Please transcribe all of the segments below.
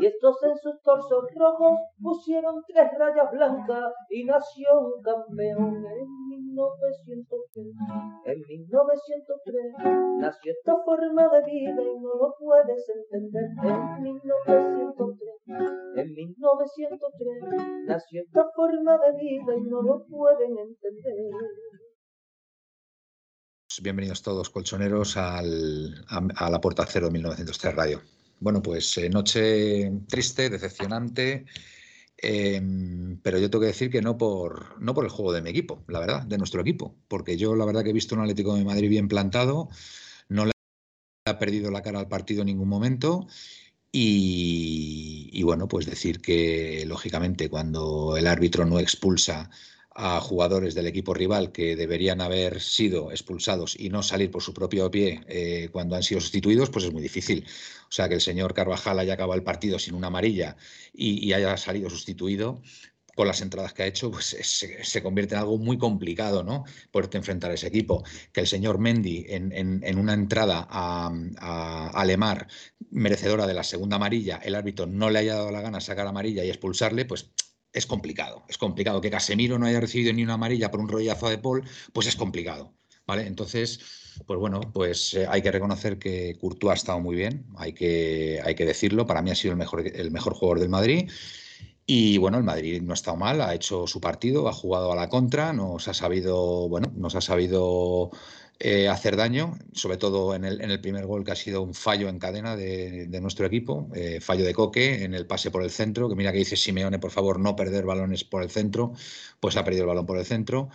Y estos en sus torsos rojos pusieron tres rayas blancas y nació un campeón en 1903. En 1903 nació esta forma de vida y no lo puedes entender. En 1903, en 1903 nació esta forma de vida y no lo pueden entender. Bienvenidos todos, colchoneros, al, a, la Puerta Cero 1903 Radio. Bueno, pues eh, noche triste, decepcionante, em, pero yo tengo que decir que no por, no por el juego de mi equipo, la verdad, de nuestro equipo, porque yo la verdad que he visto un Atlético de Madrid bien plantado, no le ha perdido la cara al partido en ningún momento y, y, bueno, pues decir que lógicamente cuando el árbitro no expulsa a jugadores del equipo rival que deberían haber sido expulsados y no salir por su propio pie eh, cuando han sido sustituidos, pues es muy difícil. O sea, que el señor Carvajal haya acabado el partido sin una amarilla y, haya salido sustituido, con las entradas que ha hecho, pues se, convierte en algo muy complicado, ¿no? Poderte enfrentar a ese equipo. Que el señor Mendy, en, una entrada a, a, Alemar, merecedora de la segunda amarilla, el árbitro no le haya dado la gana sacar amarilla y expulsarle, pues es complicado. Es complicado que Casemiro no haya recibido ni una amarilla por un rollazo de Paul, pues es complicado. ¿Vale? Entonces, pues bueno, pues eh, hay que reconocer que Courtois ha estado muy bien, hay que, hay que decirlo. Para mí ha sido el mejor, el mejor jugador del Madrid. Y bueno, el Madrid no ha estado mal, ha hecho su partido, ha jugado a la contra, nos ha sabido, bueno, nos ha sabido eh, hacer daño, sobre todo en el, en el, primer gol que ha sido un fallo en cadena de, nuestro equipo, eh, fallo de Coque en el pase por el centro, que mira que dice Simeone, por favor, no perder balones por el centro, pues ha perdido el balón por el centro.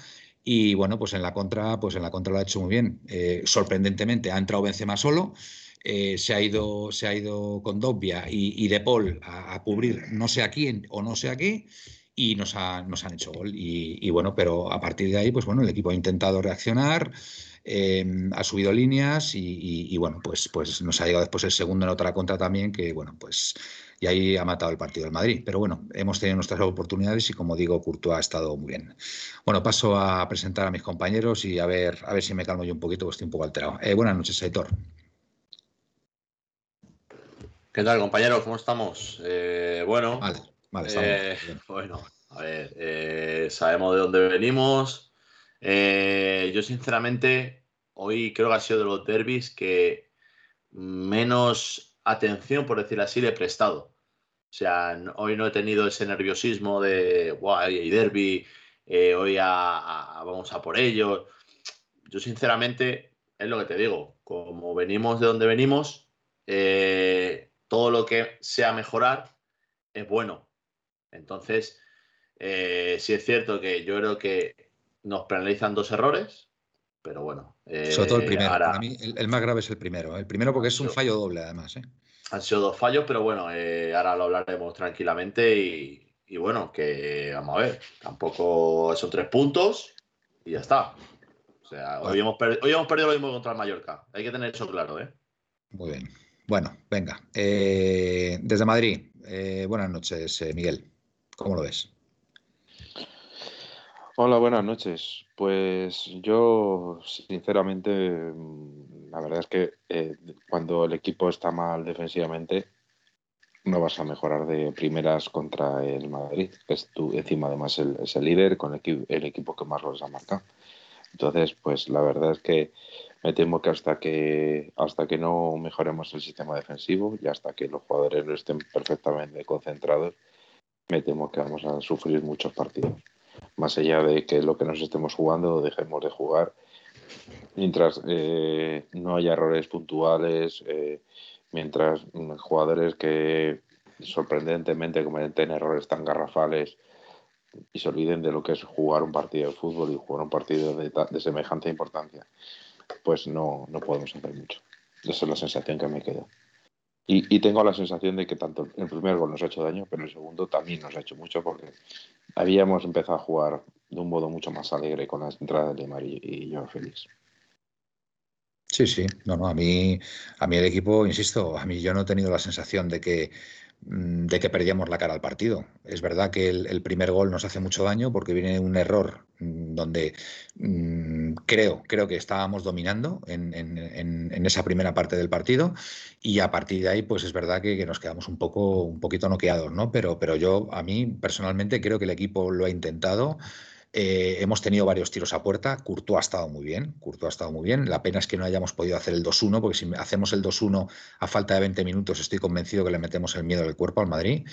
Y bueno, pues en la contra, pues en la contra lo ha hecho muy bien. Eh, sorprendentemente ha entrado Benzema solo, se, ha ido, se ha ido con Dobbia y, De Paul a, cubrir no sé a quién o no sé a qué y nos, nos han hecho gol. Y, y, bueno, pero a partir de ahí, pues bueno, el equipo ha intentado reaccionar. Em, ha subido líneas y, bueno, pues, pues nos ha llegado después el segundo en otra contra también, que bueno, pues y ahí ha matado el partido del Madrid. Pero bueno, hemos tenido nuestras oportunidades y como digo, Courtois ha estado muy bien. Bueno, paso a presentar a mis compañeros y a ver, a ver si me calmo yo un poquito, porque estoy un poco alterado. Eh, buenas noches, Aitor. ¿Qué tal, compañeros? ¿Cómo estamos? Eh, bueno, vale, vale, eh, bueno, a ver, sabemos de dónde venimos, eh, yo sinceramente hoy creo que ha sido de los derbis que menos atención, por decirlo así, le he prestado. O sea, hoy no he tenido ese nerviosismo de, wow, hay derby, eh, hoy vamos a por ello. Yo sinceramente, es lo que te digo, como venimos de donde venimos, eh, todo lo que sea mejorar es bueno. Entonces, sí es cierto que yo creo que nos penalizan dos errores, pero bueno. Sobre todo el eh, primero. Para mí, el, más grave es el primero. El primero porque es un fallo doble, además. ¿eh? Han sido dos fallos, pero bueno, eh, ahora lo hablaremos tranquilamente y, bueno, que vamos a ver. Tampoco son tres puntos y ya está. O sea, hoy, hemos hoy hemos perdido lo mismo contra el Mallorca. Hay que tener eso claro, ¿eh? Muy bien. Bueno, venga. desde Madrid, buenas noches, Miguel. ¿Cómo lo ves? Hola, buenas noches. Pues yo, sinceramente, mm, la verdad es que eh, cuando el equipo está mal defensivamente, no vas a mejorar de primeras contra el Madrid, es tú, encima además el, es el líder con el, el, equipo que más goles ha marcado. Entonces, pues la verdad es que me temo que hasta que hasta que no mejoremos el sistema defensivo y hasta que los jugadores no estén perfectamente concentrados, me temo que vamos a sufrir muchos partidos más allá de que lo que nos estemos jugando dejemos de jugar, mientras eh, no haya errores puntuales, eh, mientras jugadores que sorprendentemente cometen errores tan garrafales y se olviden de lo que es jugar un partido de fútbol y jugar un partido de, de semejante importancia, pues no, no podemos hacer mucho. Esa es la sensación que me queda. Y, tengo la sensación de que tanto el primer gol nos ha hecho daño, pero el segundo también nos ha hecho mucho porque habíamos empezado a jugar de un modo mucho más alegre con las entradas de Mari y yo feliz. Sí, sí, no, no, a mí, a mí el equipo, insisto, a mí yo no he tenido la sensación de que de que perdíamos la cara al partido. Es verdad que el, primer gol nos hace mucho daño porque viene un error mm, donde mm, creo, creo que estábamos dominando en, esa primera parte del partido y a partir de ahí pues es verdad que, nos quedamos un poco un poquito noqueados, ¿no? Pero, pero yo a mí personalmente creo que el equipo lo ha intentado. Eh, hemos tenido varios tiros a puerta. Courtois ha estado muy bien. Courtois ha estado muy bien. La pena es que no hayamos podido hacer el 2-1, porque si hacemos el 2-1 a falta de 20 minutos, estoy convencido que le metemos el miedo del cuerpo al Madrid.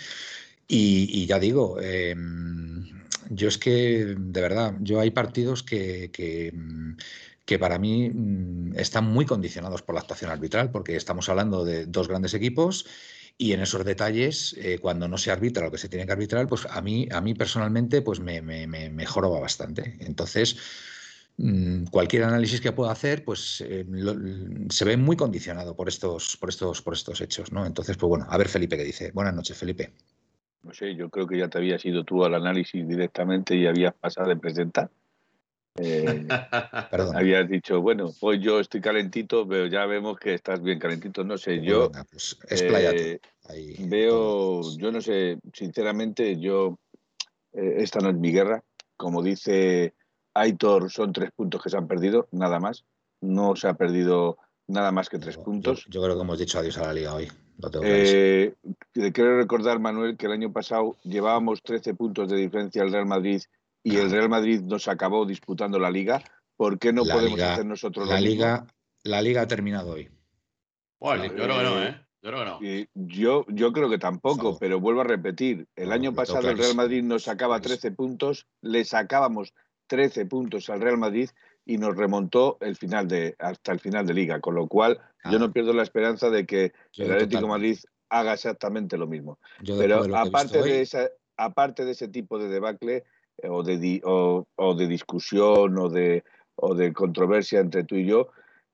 Y, ya digo, em, yo es que, de verdad, yo hay partidos que, que para mí mm, están muy condicionados por la actuación arbitral, porque estamos hablando de dos grandes equipos y en esos detalles, eh, cuando no se arbitra lo que se tiene que arbitrar, pues a mí, a mí personalmente pues me, me, bastante. Entonces, mm, cualquier análisis que pueda hacer, pues eh, se ve muy condicionado por estos, por estos, por estos hechos, ¿no? Entonces, pues bueno, a ver Felipe qué dice. Buenas noches, Felipe. No sé, yo creo que ya te habías ido tú al análisis directamente y habías pasado de presentar. Eh, Perdón. Habías dicho, bueno, pues yo estoy calentito, pero ya vemos que estás bien calentito. No sé, yo pues, eh, veo, yo no sé, sinceramente, yo eh, esta no es mi guerra. Como dice Aitor, son tres puntos que se han perdido, nada más. No se ha perdido nada más que tres puntos. Yo, creo que hemos dicho adiós a la liga hoy. quiero recordar, Manuel, que el año pasado llevábamos 13 puntos de diferencia al Real Madrid y el Real Madrid nos acabó disputando la liga, ¿por qué no podemos hacer nosotros la liga? La liga ha terminado hoy. Bueno, yo creo que no, ¿eh? Yo creo que no. yo, yo creo que tampoco, pero vuelvo a repetir. El año pasado el Real Madrid nos sacaba 13 puntos, le sacábamos 13 puntos al Real Madrid y nos remontó el final de, hasta el final de liga. Con lo cual, yo no pierdo la esperanza de que el Atlético Madrid haga exactamente lo mismo. pero aparte de, esa, aparte de ese tipo de debacle, o de, o, de discusión o de, o de controversia entre tú y yo,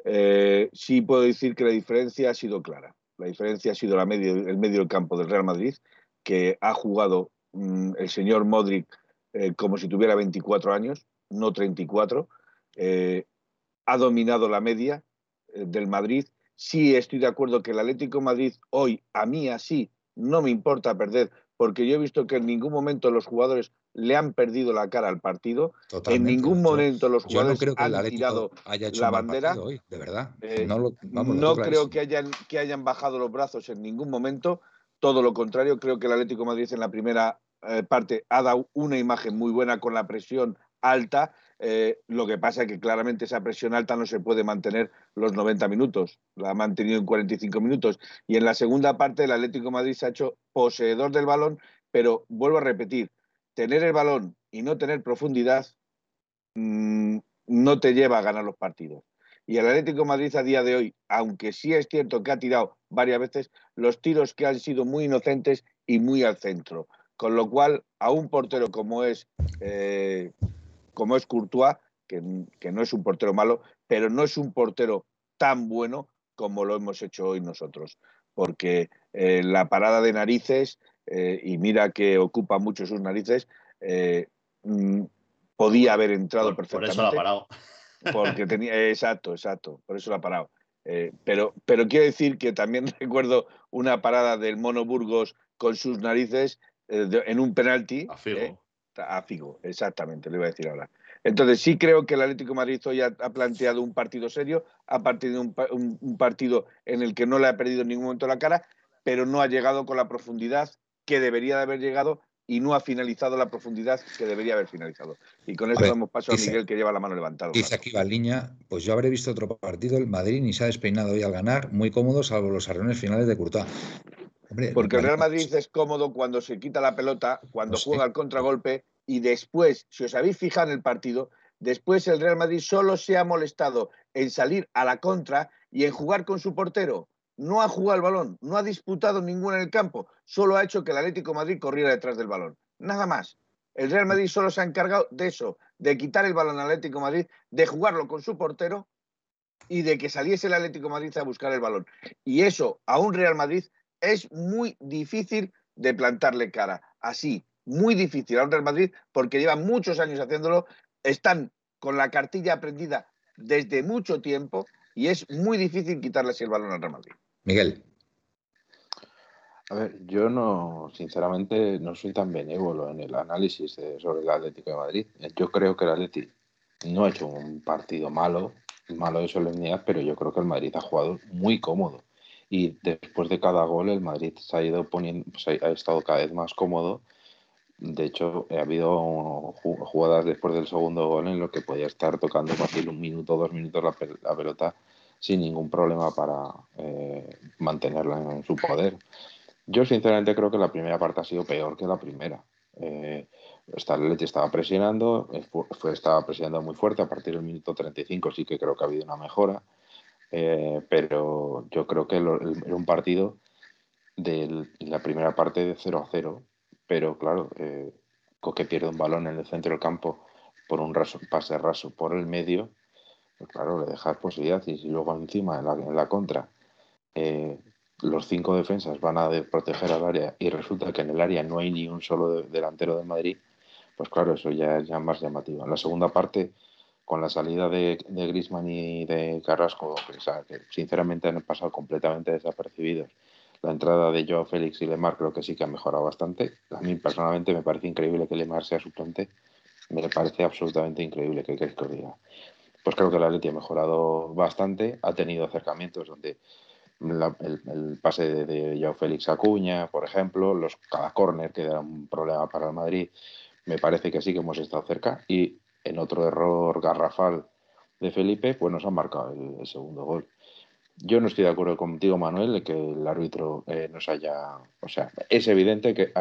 eh, sí puedo decir que la diferencia ha sido clara. La diferencia ha sido la medio, el medio del campo del Real Madrid, que ha jugado mm, el señor Modric eh, como si tuviera 24 años, no 34. Eh, ha dominado la media del Madrid. Sí estoy de acuerdo que el Atlético Madrid hoy, a mí así, no me importa perder, porque yo he visto que en ningún momento los jugadores le han perdido la cara al partido. En ningún momento los jugadores han tirado la bandera. de verdad. Eh, no, creo que hayan, que hayan bajado los brazos en ningún momento. Todo lo contrario, creo que el Atlético de Madrid en la primera eh, parte ha dado una imagen muy buena con la presión alta. Eh, lo que pasa es que claramente esa presión alta no se puede mantener los 90 minutos. La ha mantenido en 45 minutos. Y en la segunda parte el Atlético de Madrid se ha hecho poseedor del balón, pero vuelvo a repetir, tener el balón y no tener profundidad mm, no te lleva a ganar los partidos. Y el Atlético Madrid a día de hoy, aunque sí es cierto que ha tirado varias veces, los tiros que han sido muy inocentes y muy al centro. Con lo cual, a un portero como es, eh, como es Courtois, que, no es un portero malo, pero no es un portero tan bueno como lo hemos hecho hoy nosotros. Porque eh, la parada de narices eh, y mira que ocupa mucho sus narices, eh, mm, podía haber entrado perfectamente. Por eso la ha parado. Porque tenía, exacto, exacto, por eso la ha parado. Eh, pero, pero quiero decir que también recuerdo una parada del Mono Burgos con sus narices en un penalti. A Figo. a Figo, exactamente, lo iba a decir ahora. Entonces sí creo que el Atlético de Madrid hoy ha, planteado un partido serio, ha partido un, un, partido en el que no le ha perdido en ningún momento la cara, pero no ha llegado con la profundidad que debería de haber llegado y no ha finalizado la profundidad que debería haber finalizado. Y con eso damos paso a Miguel que lleva la mano levantada. Dice aquí Valiña, pues yo habré visto otro partido, el Madrid ni se ha despeinado hoy al ganar, muy cómodo, salvo los arreones finales de Courtois. Porque el Real Madrid es cómodo cuando se quita la pelota, cuando juega el contragolpe y después, si os habéis fijado en el partido, después el Real Madrid solo se ha molestado en salir a la contra y en jugar con su portero no ha jugado el balón, no ha disputado ninguno en el campo, solo ha hecho que el Atlético Madrid corriera detrás del balón. Nada más. El Real Madrid solo se ha encargado de eso, de quitar el balón al Atlético Madrid, de jugarlo con su portero y de que saliese el Atlético Madrid a buscar el balón. Y eso a un Real Madrid es muy difícil de plantarle cara. Así, muy difícil al Real Madrid porque llevan muchos años haciéndolo, están con la cartilla aprendida desde mucho tiempo y es muy difícil quitarle así el balón al Real Madrid. Miguel. A ver, yo no, sinceramente, no soy tan benévolo en el análisis sobre el Atlético de Madrid. Yo creo que el Atlético no ha hecho un partido malo, malo de solemnidad, pero yo creo que el Madrid ha jugado muy cómodo. Y después de cada gol, el Madrid se ha ido poniendo, ha estado cada vez más cómodo. De hecho, ha habido jugadas después del segundo gol en lo que podía estar tocando fácil un minuto, dos minutos la, pelota sin ningún problema para eh, mantenerla en su poder. Yo sinceramente creo que la primera parte ha sido peor que la primera. Eh, Leche estaba presionando, fue, estaba presionando muy fuerte, a partir del minuto 35 sí que creo que ha habido una mejora, eh, pero yo creo que era un partido de la primera parte de 0 a 0, pero claro, eh, que pierde un balón en el centro del campo por un pase raso por el medio, pues claro, le dejas posibilidad y si luego encima en la, contra eh, los cinco defensas van a proteger al área y resulta que en el área no hay ni un solo delantero de Madrid, pues claro, eso ya es más llamativo. En la segunda parte, con la salida de, de Grisman y de Carrasco, que sinceramente han pasado completamente desapercibidos, la entrada de Joao Félix y Lemar creo que sí que ha mejorado bastante. A mí personalmente me parece increíble que Lemar sea suplente. Me parece absolutamente increíble que que os diga. Pues creo que la Leti ha mejorado bastante. Ha tenido acercamientos donde el, pase de, de Joao Félix Acuña, por ejemplo, los, cada córner que era un problema para el Madrid, me parece que sí que hemos estado cerca. Y en otro error garrafal de Felipe, pues nos han marcado el, segundo gol. Yo no estoy de acuerdo contigo, Manuel, de que el árbitro eh, nos haya. O sea, es evidente que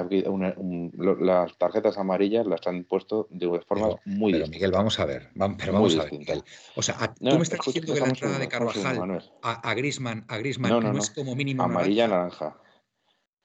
las tarjetas amarillas las han puesto de forma muy Pero Miguel, vamos a ver. pero vamos a ver, Miguel. O sea, tú me estás diciendo que la entrada de Carvajal a, a Grisman, a Griezmann no, no, es como mínimo. Amarilla, naranja.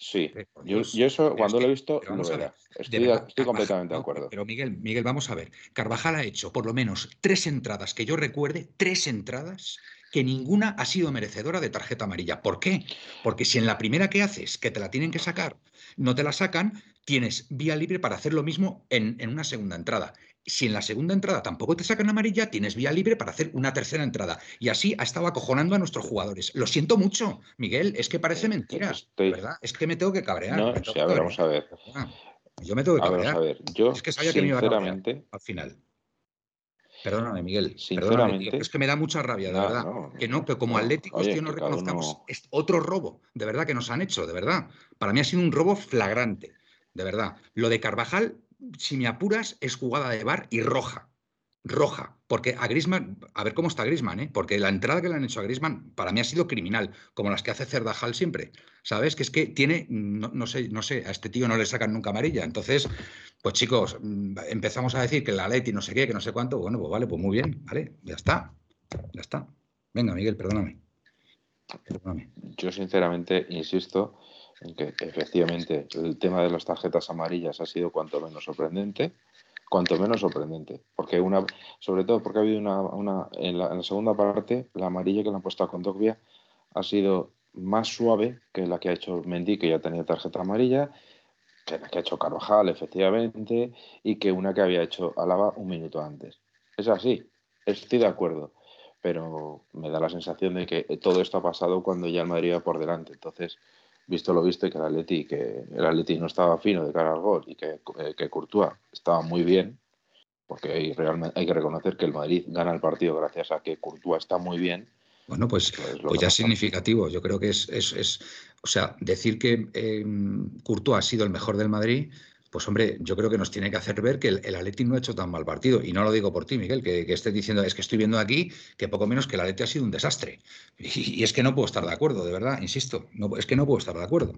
Sí, yo, eso cuando lo he visto lo Estoy, estoy completamente de acuerdo. Pero Miguel, Miguel, vamos a ver. Carvajal ha hecho por lo menos tres entradas que yo recuerde, tres entradas que ninguna ha sido merecedora de tarjeta amarilla. ¿Por qué? Porque si en la primera que haces, que te la tienen que sacar, no te la sacan, tienes vía libre para hacer lo mismo en, en una segunda entrada. Si en la segunda entrada tampoco te sacan amarilla, tienes vía libre para hacer una tercera entrada. Y así ha estado acojonando a nuestros jugadores. Lo siento mucho, Miguel, es que parece eh, mentira, ¿verdad? Es que me tengo que cabrear. No, a ver, vamos a ver. Yo me tengo que cabrear. a ver, yo, es que sabía que me iba a cabrear al final. Perdóname, Miguel. Sinceramente, es que me da mucha rabia, de verdad. que no, que como atléticos, tío, no reconozcamos es otro robo, de verdad, que nos han hecho, de verdad. Para mí ha sido un robo flagrante, de verdad. Lo de Carvajal si me apuras, es jugada de bar y roja. Roja. Porque a Grisman, a ver cómo está Grisman, ¿eh? porque la entrada que le han hecho a Grisman para mí ha sido criminal, como las que hace Cerdajal siempre. ¿Sabes? Que es que tiene, no, sé, no sé, a este tío no le sacan nunca amarilla. Entonces, pues chicos, mm, empezamos a decir que la Leti no sé qué, que no sé cuánto. Bueno, pues vale, pues muy bien, vale, ya está. Ya está. Venga, Miguel, perdóname. Perdóname. Yo sinceramente insisto en que efectivamente el tema de las tarjetas amarillas ha sido cuanto menos sorprendente, cuanto menos sorprendente, porque una, sobre todo porque ha habido una, en, la, segunda parte, la amarilla que le han puesto a Condogbia ha sido más suave que la que ha hecho Mendy, que ya tenía tarjeta amarilla, que la que ha hecho Carvajal, efectivamente, y que una que había hecho Alaba un minuto antes. Es así, estoy de acuerdo, pero me da la sensación de que todo esto ha pasado cuando ya el Madrid va por delante. Entonces, visto lo visto y que el Atleti, que el Atleti no estaba fino de cara al gol y que, eh, que Courtois estaba muy bien, porque hay, realmente, hay que reconocer que el Madrid gana el partido gracias a que Courtois está muy bien. Bueno, pues, pues, pues ya es significativo. Yo creo que es, es, es o sea, decir que eh, Courtois ha sido el mejor del Madrid pues hombre, yo creo que nos tiene que hacer ver que el, el Atleti no ha hecho tan mal partido. Y no lo digo por ti, Miguel, que, estés diciendo, es que estoy viendo aquí que poco menos que el Atleti ha sido un desastre. Y, es que no puedo estar de acuerdo, de verdad, insisto, es que no puedo estar de acuerdo.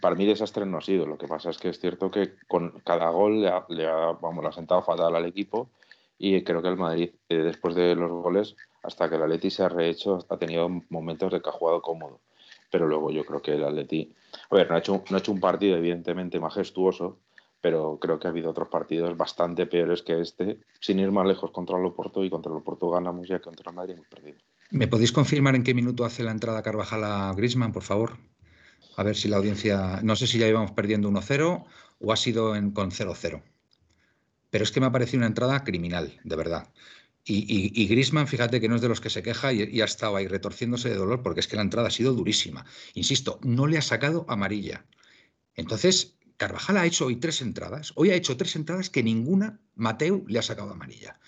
para mí desastre no ha sido. Lo que pasa es que es cierto que con cada gol le ha, vamos, le ha sentado fatal al equipo y creo que el Madrid, eh, después de los goles, hasta que el Atleti se ha rehecho, ha tenido momentos de que ha jugado cómodo pero luego yo creo que el Atleti, a ver, no ha hecho, un partido evidentemente majestuoso, pero creo que ha habido otros partidos bastante peores que este, sin ir más lejos contra el Oporto y contra el Oporto ganamos ya contra el Madrid hemos perdido. ¿Me podéis confirmar en qué minuto hace la entrada Carvajal a Grisman, por favor? A ver si la audiencia, no sé si ya íbamos perdiendo 1-0 o ha sido con 0-0. Pero es que me ha parecido una entrada criminal, de verdad. Y, Grisman, fíjate que no es de los que se queja y, y, ha estado ahí retorciéndose de dolor porque es que la entrada ha sido durísima. Insisto, no le ha sacado amarilla. Entonces, Carvajal ha hecho hoy tres entradas. Hoy ha hecho tres entradas que ninguna Mateo le ha sacado amarilla.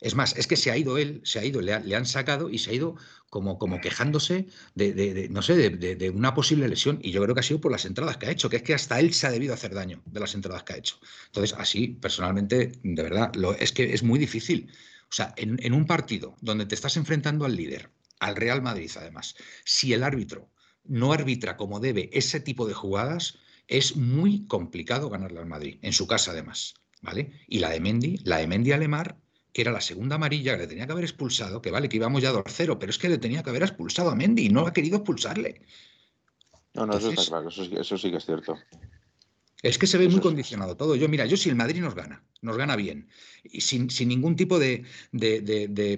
Es más, es que se ha ido él, se ha ido, le, han sacado y se ha ido como, como quejándose de, no sé, de, una posible lesión. Y yo creo que ha sido por las entradas que ha hecho, que es que hasta él se ha debido hacer daño de las entradas que ha hecho. Entonces, así, personalmente, de verdad, lo, es que es muy difícil. O sea, en, un partido donde te estás enfrentando al líder, al Real Madrid además, si el árbitro no arbitra como debe ese tipo de jugadas, es muy complicado ganarle al Madrid, en su casa además. ¿Vale? Y la de Mendy, la de Mendy Alemar, que era la segunda amarilla que le tenía que haber expulsado, que vale, que íbamos ya 2-0, pero es que le tenía que haber expulsado a Mendy y no ha querido expulsarle. No, no, eso está claro, eso sí que es cierto. Es que se ve muy condicionado todo. Yo, mira, yo si el Madrid nos gana, nos gana bien, y sin, ningún tipo de,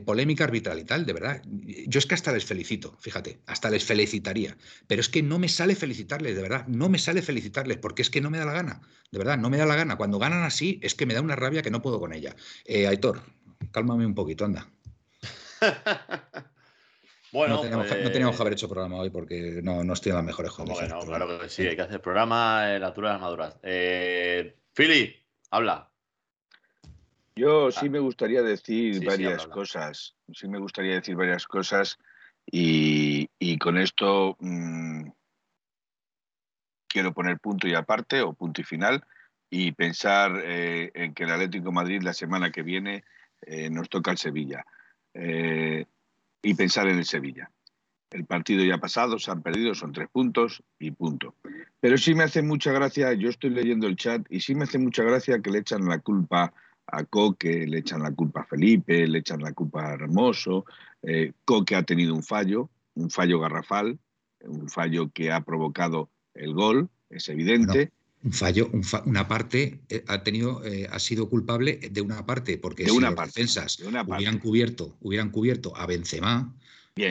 polémica arbitral y tal, de verdad, yo es que hasta les felicito, fíjate, hasta les felicitaría. Pero es que no me sale felicitarles, de verdad, no me sale felicitarles, porque es que no me da la gana, de verdad, no me da la gana. Cuando ganan así, es que me da una rabia que no puedo con ella. Eh, Aitor, cálmame un poquito, anda. Bueno, no teníamos, que haber hecho programa hoy porque no, no estoy en las mejores condiciones. Bueno, claro que sí, hay que hacer programa en la altura de las maduras. Eh, Philly, habla. Yo sí ah. me gustaría decir varias cosas. Sí me gustaría decir varias cosas y, con esto mm, quiero poner punto y aparte o punto y final y pensar eh, en que el Atlético Madrid la semana que viene eh, nos toca el Sevilla. Eh, y pensar en el Sevilla. El partido ya pasado, se han perdido, son tres puntos y punto. Pero sí me hace mucha gracia, yo estoy leyendo el chat y sí me hace mucha gracia que le echan la culpa a Coque, le echan la culpa a Felipe, le echan la culpa a Hermoso. Eh, Coque ha tenido un fallo, un fallo garrafal, un fallo que ha provocado el gol, es evidente un fallo, una parte eh, ha tenido, eh, ha sido culpable de una parte, porque si los defensas hubieran cubierto, hubieran cubierto a Benzema,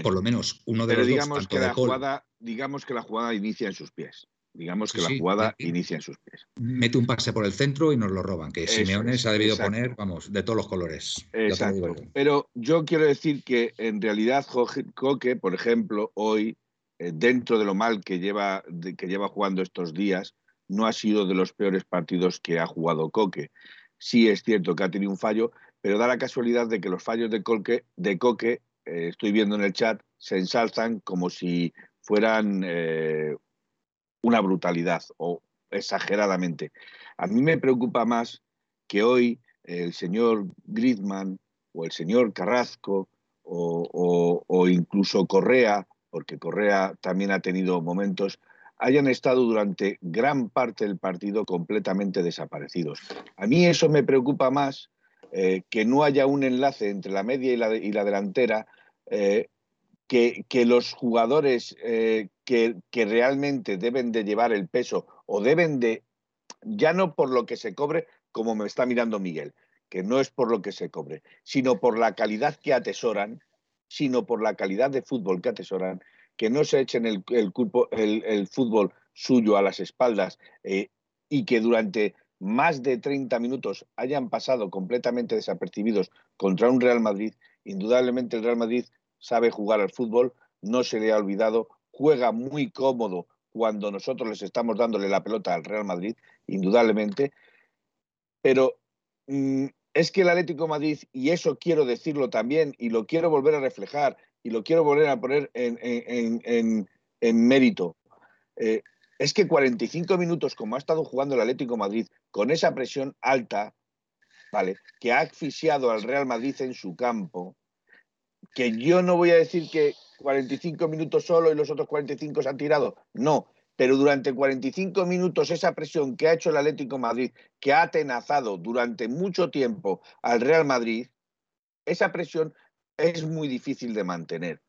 por lo menos uno de los digamos dos, que la jugada, digamos que la jugada inicia en sus pies. Digamos que la jugada inicia en sus pies. Mete un pase por el centro y nos lo roban, que Simeone se ha debido poner, vamos, de todos los colores. Exacto. Pero yo quiero decir que en realidad Coque, por ejemplo, hoy, eh, dentro de lo mal que lleva, que lleva jugando estos días, no ha sido de los peores partidos que ha jugado Coque. Sí es cierto que ha tenido un fallo, pero da la casualidad de que los fallos de Coque, eh, estoy viendo en el chat, se ensalzan como si fueran eh, una brutalidad o exageradamente. A mí me preocupa más que hoy el señor Griezmann o el señor Carrasco o incluso Correa, porque Correa también ha tenido momentos, hayan estado durante gran parte del partido completamente desaparecidos. A mí eso me preocupa más eh, que no haya un enlace entre la media y la, delantera, eh, que, los jugadores eh, que, que, realmente deben de llevar el peso o deben de, ya no por lo que se cobre, como me está mirando Miguel, que no es por lo que se cobre, sino por la calidad que atesoran, sino por la calidad de fútbol que atesoran, que no se echen el, fútbol suyo a las espaldas eh, y que durante más de 30 minutos hayan pasado completamente desapercibidos contra un Real Madrid, indudablemente el Real Madrid sabe jugar al fútbol, no se le ha olvidado, juega muy cómodo cuando nosotros les estamos dándole la pelota al Real Madrid, indudablemente, pero mm, es que el Atlético Madrid, y eso quiero decirlo también, y lo quiero volver a reflejar, y lo quiero volver a poner en, mérito. Eh, es que 45 minutos, como ha estado jugando el Atlético Madrid, con esa presión alta, ¿vale? Que ha asfixiado al Real Madrid en su campo, que yo no voy a decir que 45 minutos solo y los otros 45 se han tirado, no, pero durante 45 minutos esa presión que ha hecho el Atlético Madrid, que ha atenazado durante mucho tiempo al Real Madrid, esa presión es muy difícil de mantener.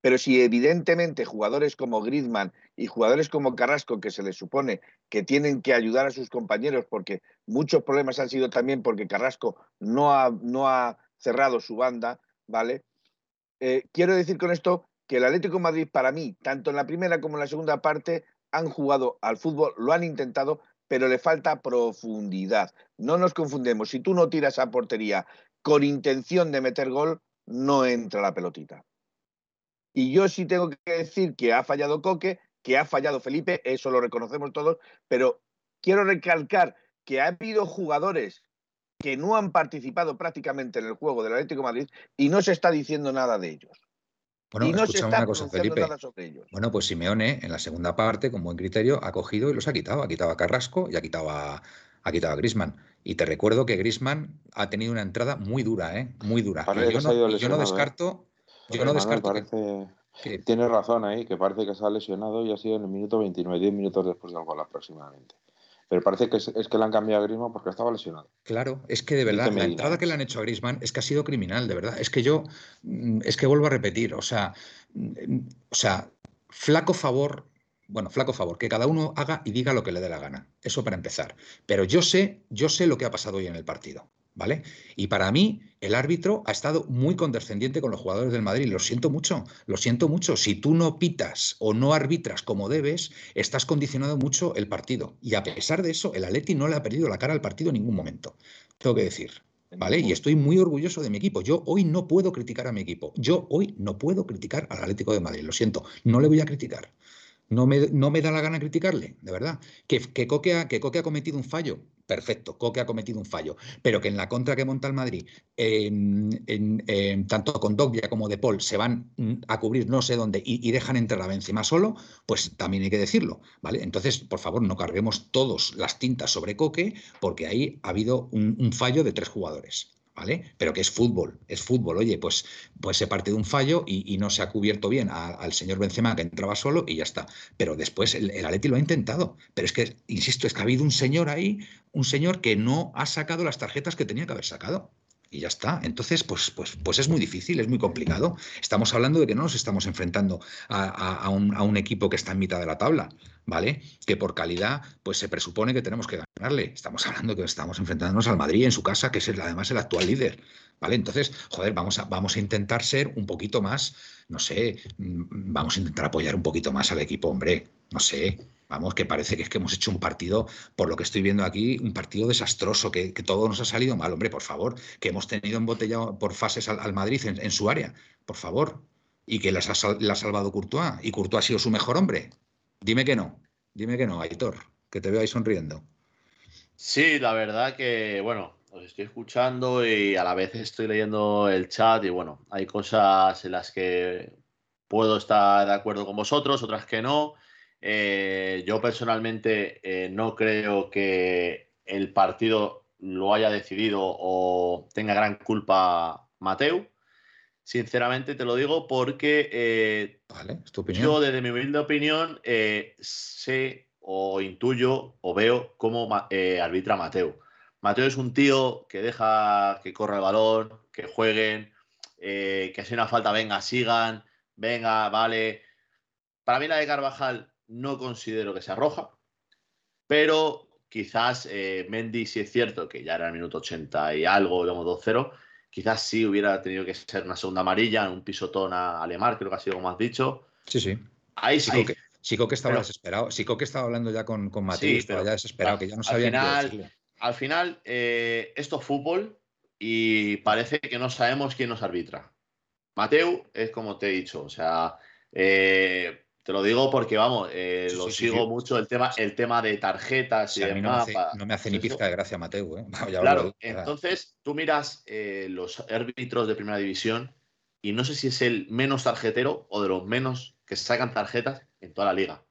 Pero si evidentemente jugadores como Griezmann y jugadores como Carrasco, que se les supone que tienen que ayudar a sus compañeros, porque muchos problemas han sido también porque Carrasco no ha, no ha cerrado su banda, ¿vale? Eh, quiero decir con esto que el Atlético Madrid, para mí, tanto en la primera como en la segunda parte, han jugado al fútbol, lo han intentado, pero le falta profundidad. No nos confundemos, si tú no tiras a portería con intención de meter gol, no entra la pelotita. Y yo sí tengo que decir que ha fallado Coque, que ha fallado Felipe, eso lo reconocemos todos, pero quiero recalcar que ha habido jugadores que no han participado prácticamente en el juego del Atlético de Madrid y no se está diciendo nada de ellos. Bueno, y no se está una cosa, Felipe. Nada sobre ellos. Bueno, pues Simeone en la segunda parte, con buen criterio, ha cogido y los ha quitado. Ha quitado a Carrasco y ha quitado a, ha quitado a Grisman. Y te recuerdo que Grisman ha tenido una entrada muy dura, ¿eh? Muy dura. yo, no, yo, no, descarto. Yo no descarto. que... Tiene razón ahí, que parece que se ha lesionado y ha sido en el minuto 29, 10 minutos después del gol aproximadamente. Pero parece que es, que le han cambiado a Grisman porque estaba lesionado. Claro, es que de verdad, la entrada que le han hecho a Grisman es que ha sido criminal, de verdad. Es que yo, mm, es que vuelvo a repetir, o sea, mm, o sea, flaco favor, bueno, flaco favor, que cada uno haga y diga lo que le dé la gana. Eso para empezar. Pero yo sé, yo sé lo que ha pasado hoy en el partido. ¿vale? Y para mí, el árbitro ha estado muy condescendiente con los jugadores del Madrid. Lo siento mucho, lo siento mucho. Si tú no pitas o no arbitras como debes, estás condicionando mucho el partido. Y a pesar de eso, el Atleti no le ha perdido la cara al partido en ningún momento. Tengo que decir. ¿Vale? Y estoy muy orgulloso de mi equipo. Yo hoy no puedo criticar a mi equipo. Yo hoy no puedo criticar al Atlético de Madrid. Lo siento, no le voy a criticar. No me, no me da la gana criticarle, de verdad. Que, que, Coque que Coque ha cometido un fallo perfecto, Coque ha cometido un fallo, pero que en la contra que monta el Madrid, tanto con Dogbia como De Paul, se van mm, a cubrir no sé dónde y, dejan entrar a Benzema solo, pues también hay que decirlo, ¿vale? Entonces, por favor, no carguemos todos las tintas sobre Coque, porque ahí ha habido un fallo de tres jugadores. ¿Vale? Pero que es fútbol, es fútbol. Oye, pues, pues se parte de un fallo y, no se ha cubierto bien al señor Benzema que entraba solo y ya está. Pero después el, el Atleti lo ha intentado. Pero es que, insisto, es que ha habido un señor ahí, un señor que no ha sacado las tarjetas que tenía que haber sacado y ya está. Entonces, pues, pues, pues es muy difícil, es muy complicado. Estamos hablando de que no nos estamos enfrentando a, un, equipo que está en mitad de la tabla, ¿vale? Que por calidad, pues se presupone que tenemos que ganarle. Estamos hablando de que estamos enfrentándonos al Madrid en su casa, que es además el actual líder, ¿vale? Entonces, joder, vamos a, vamos a intentar ser un poquito más, no sé, mm, vamos a intentar apoyar un poquito más al equipo, hombre, no sé. Vamos, que parece que es que hemos hecho un partido, por lo que estoy viendo aquí, un partido desastroso, que, todo nos ha salido mal. Hombre, por favor, que hemos tenido embotellado por fases al, Madrid en, su área, por favor. Y que las ha, la ha salvado Courtois. Y Courtois ha sido su mejor hombre. Dime que no, dime que no, Aitor, que te veo ahí sonriendo. Sí, la verdad que, bueno, os estoy escuchando y a la vez estoy leyendo el chat y bueno, hay cosas en las que puedo estar de acuerdo con vosotros, otras que no. Eh, yo personalmente eh, no creo que el partido lo haya decidido o tenga gran culpa Mateu. Sinceramente te lo digo porque eh, yo desde mi humilde opinión sé o intuyo o veo cómo arbitra Mateu. Mateo es un tío que deja que corra el balón, que jueguen, que si una falta venga, sigan, venga, vale. Para mí la de Carvajal no considero que sea roja, pero quizás eh, Mendy, si es cierto que ya era el minuto 80 y algo, digamos 2-0, quizás sí hubiera tenido que ser una segunda amarilla, un pisotón a Alemar, creo que ha sido como has dicho. Sí, sí. Ahí sí. Chico que, estaba desesperado. Chico que estaba hablando ya con, con estaba ya desesperado, que ya no sabía al final, Al final, eh, esto es fútbol y parece que no sabemos quién nos arbitra. Mateu es como te he dicho, o sea, eh, te lo digo porque, vamos, eh, lo sigo mucho el tema, el tema de tarjetas y demás. No me, hace, ni pizca de gracia Mateo. ¿eh? claro, entonces tú miras eh, los árbitros de primera división y no sé si es el menos tarjetero o de los menos que sacan tarjetas en toda la liga.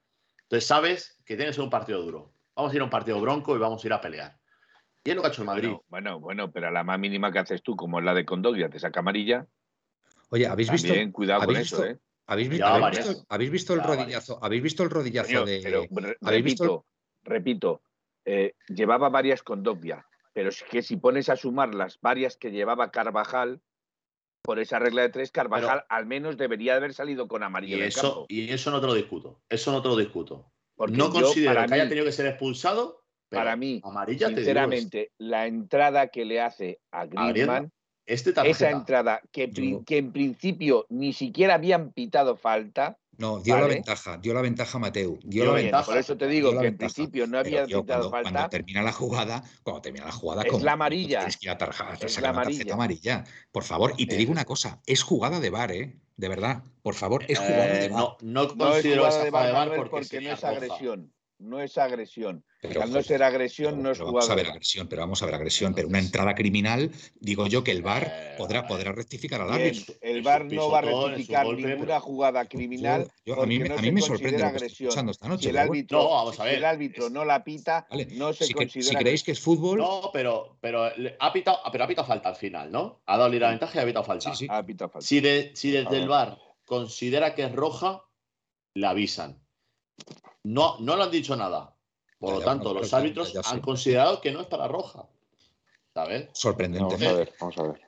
Entonces sabes que tiene que ser un partido duro. Vamos a ir a un partido bronco y vamos a ir a pelear. Y es lo que ha hecho el Madrid. Bueno, bueno, pero a la más mínima que haces tú, como es la de Condogbia, te saca amarilla. Oye, ¿habéis visto? cuidado con eso, ¿eh? ¿Habéis visto, el rodillazo? ¿Habéis visto el rodillazo de.? repito, repito eh, llevaba varias con Dogbia, pero es que si pones a sumar las varias que llevaba Carvajal, por esa regla de tres, Carvajal al menos debería haber salido con amarillo. Y, eso, y eso no te lo discuto. Eso no te lo discuto. Porque no considero que haya tenido que ser expulsado. para mí, amarilla sinceramente, la entrada que le hace a Griezmann este esa entrada que, que, en principio ni siquiera habían pitado falta, No, dio la ventaja, dio la ventaja Mateu. Dio, la ventaja. Por eso te digo que en principio no había cuando, falta. Cuando termina la jugada, cuando termina la jugada, es la amarilla. Tienes que ir a la amarilla. amarilla. Por favor, y te digo una cosa, es jugada de bar, ¿eh? De verdad, por favor, es jugada de eh, bar. No, no considero esa jugada de bar porque, porque no es agresión no es agresión. Al no ser agresión, no es jugada. Vamos a ver agresión, pero vamos a ver agresión. Pero una entrada criminal, digo yo que el VAR eh, podrá, podrá rectificar al árbitro. El, VAR no va a rectificar ninguna jugada criminal. a mí, no a mí me sorprende agresión. Esta noche, si el árbitro, no, vamos a ver. Si el árbitro no la pita, no se considera. si creéis que es fútbol. No, pero, pero ha pitado, pero ha pitado falta al final, ¿no? Ha dado la ventaja y ha pitado falta. Sí, sí. Ha pitado falta. Si, si desde el VAR considera que es roja, la avisan. No, no le han dicho nada. Por lo tanto, los árbitros han considerado que no es para roja. ¿Sabes? Sorprendente. Vamos a ver, vamos a ver.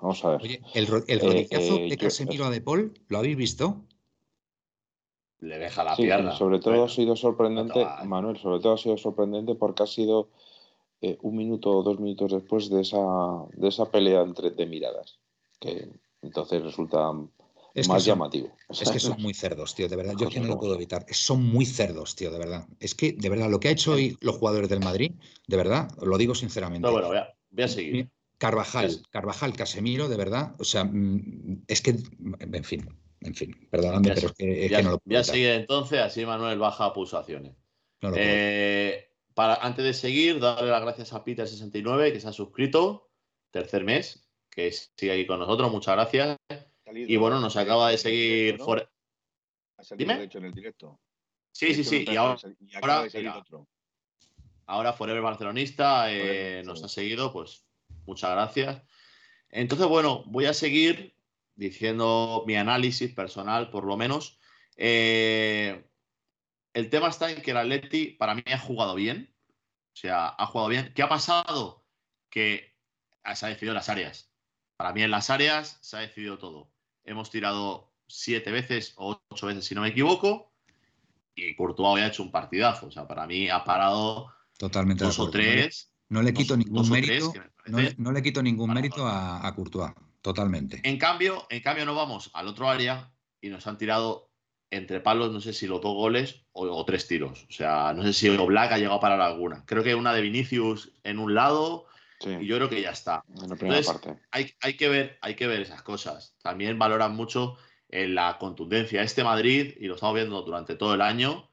Vamos, a ver. Oye, el, el rodillazo eh, eh, de Casemiro a De Paul, ¿lo habéis visto? Le deja la pierna. Sobre todo ha sido sorprendente, Manuel, sobre todo ha sido sorprendente porque ha sido eh, un minuto o dos minutos después de esa, de esa pelea entre de miradas. Que entonces resulta es más llamativo. Es que son muy cerdos, tío, de verdad. Yo que no lo puedo evitar. Son muy cerdos, tío, de verdad. Es que, de verdad, lo que ha hecho hoy los jugadores del Madrid, de verdad, lo digo sinceramente. No, bueno, voy a, seguir. Carvajal, Carvajal, Casemiro, de verdad. O sea, mm, es que, en fin, en fin, perdóname, pero es que, no lo puedo Voy a seguir entonces, así Manuel baja pulsaciones. Eh, para, antes de seguir, darle las gracias a Peter69, que se ha suscrito, tercer mes, que sigue aquí con nosotros. Muchas gracias y bueno, nos acaba de seguir. Dime. hecho en el directo. Sí, sí, sí. Y ahora, ahora, Forever Barcelonista eh, nos ha seguido, pues muchas gracias. Entonces, bueno, voy a seguir diciendo mi análisis personal, por lo menos. Eh, el tema está en que el Atleti para mí ha jugado bien. O sea, ha jugado bien. ¿Qué ha pasado? Que se ha decidido las áreas. Para mí en las áreas se ha decidido todo hemos tirado siete veces o ocho veces, si no me equivoco, y Courtois ha hecho un partidazo. O sea, para mí ha parado Totalmente dos o tres. No le quito ningún mérito. No, le quito ningún mérito a, Courtois. Totalmente. En cambio, en cambio, no vamos al otro área y nos han tirado entre palos, no sé si los dos goles o, tres tiros. O sea, no sé si Oblak ha llegado a parar alguna. Creo que una de Vinicius en un lado y yo creo que ya está. Entonces, Hay, hay, que ver, hay que ver esas cosas. También valoran mucho en la contundencia. Este Madrid, y lo estamos viendo durante todo el año,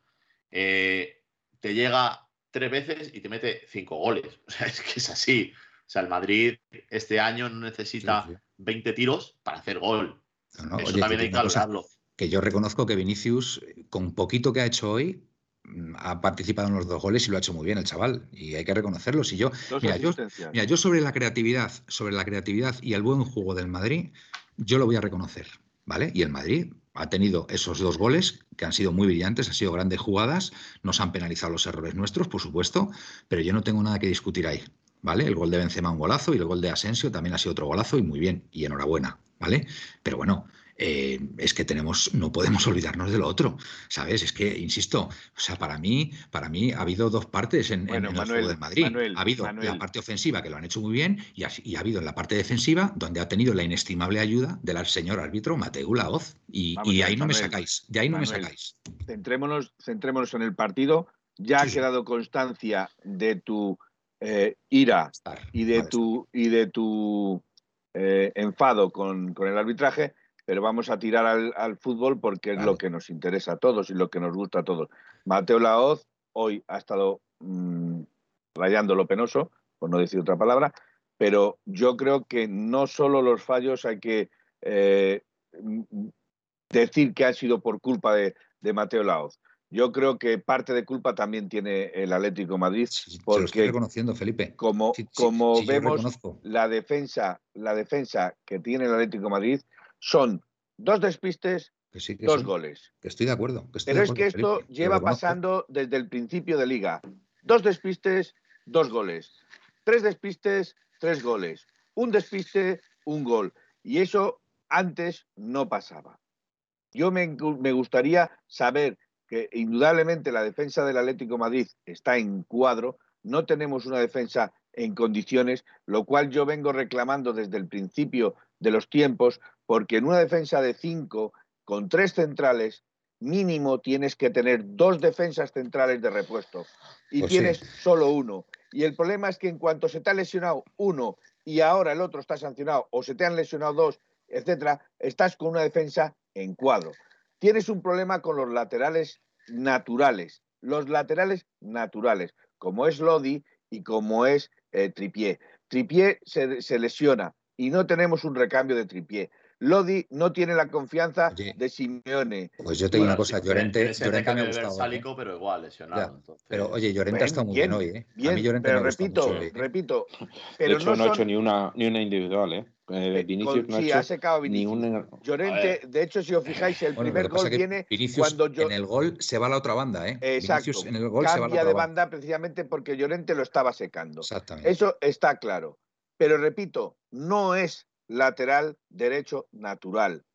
eh, te llega tres veces y te mete cinco goles. O sea, es que es así. O sea, el Madrid este año no necesita 20 tiros para hacer gol. Eso también hay que hablarlo. Que yo reconozco que Vinicius, con poquito que ha hecho hoy, ha participado en los dos goles y lo ha hecho muy bien el chaval y hay que reconocerlo. Si yo, mira, yo, sobre la creatividad, sobre la creatividad y el buen juego del Madrid, yo lo voy a reconocer, ¿vale? Y el Madrid ha tenido esos dos goles que han sido muy brillantes, han sido grandes jugadas, nos han penalizado los errores nuestros, por supuesto, pero yo no tengo nada que discutir ahí, ¿vale? El gol de Benzema un golazo y el gol de Asensio también ha sido otro golazo y muy bien y enhorabuena, ¿vale? Pero bueno, eh, es que tenemos, no podemos olvidarnos de lo otro, ¿sabes? Es que, insisto, o sea, para mí, para mí ha habido dos partes en, el juego de Madrid. ha habido la parte ofensiva, que lo han hecho muy bien, y ha, habido en la parte defensiva, donde ha tenido la inestimable ayuda del señor árbitro Mateo Laoz. Y, y ahí no me sacáis, de ahí no me sacáis. Centrémonos, centrémonos en el partido. Ya ha quedado constancia de tu eh, ira y de tu, y de tu eh, enfado con, con el arbitraje pero vamos a tirar al, fútbol porque es lo que nos interesa a todos y lo que nos gusta a todos. Mateo Laoz hoy ha estado mm, rayando lo penoso, por no decir otra palabra, pero yo creo que no solo los fallos hay que eh, decir que han sido por culpa de, Mateo Laoz. Yo creo que parte de culpa también tiene el Atlético Madrid, porque estoy reconociendo, Felipe. Como, como vemos la defensa, la defensa que tiene el Atlético Madrid son dos despistes, dos goles. Que estoy de acuerdo. Pero es que esto lleva pasando desde el principio de liga. Dos despistes, dos goles. Tres despistes, tres goles. Un despiste, un gol. Y eso antes no pasaba. Yo me, me gustaría saber que indudablemente la defensa del Atlético Madrid está en cuadro, no tenemos una defensa en condiciones, lo cual yo vengo reclamando desde el principio de los tiempos, porque en una defensa de cinco, con tres centrales, mínimo tienes que tener dos defensas centrales de repuesto y pues tienes solo uno. Y el problema es que en cuanto se te ha lesionado uno y ahora el otro está sancionado o se te han lesionado dos, etcétera, estás con una defensa en cuadro. Tienes un problema con los laterales naturales, los laterales naturales, como es Lodi y como es eh, Tripié. Tripié se, lesiona y no tenemos un recambio de Tripié. Lodi no tiene la confianza de Simeone. Pues yo tengo una cosa, Llorente, Llorente me ha gustado. ¿eh? pero igual, lesionado. Pero oye, Llorente ha estado muy bien, hoy, ¿eh? Bien, pero repito, repito. Pero de hecho, no, ha hecho ni una, ni una individual, ¿eh? eh Vinicius no ha hecho ha secado Vinicius. Llorente, de hecho, si os fijáis, el primer gol viene cuando yo... en el gol se va a la otra banda, ¿eh? Exacto. Vinicius en el gol Cambia se va a la otra de banda, precisamente porque Llorente lo estaba secando. Exactamente. Eso está claro. Pero repito, no es lateral derecho natural.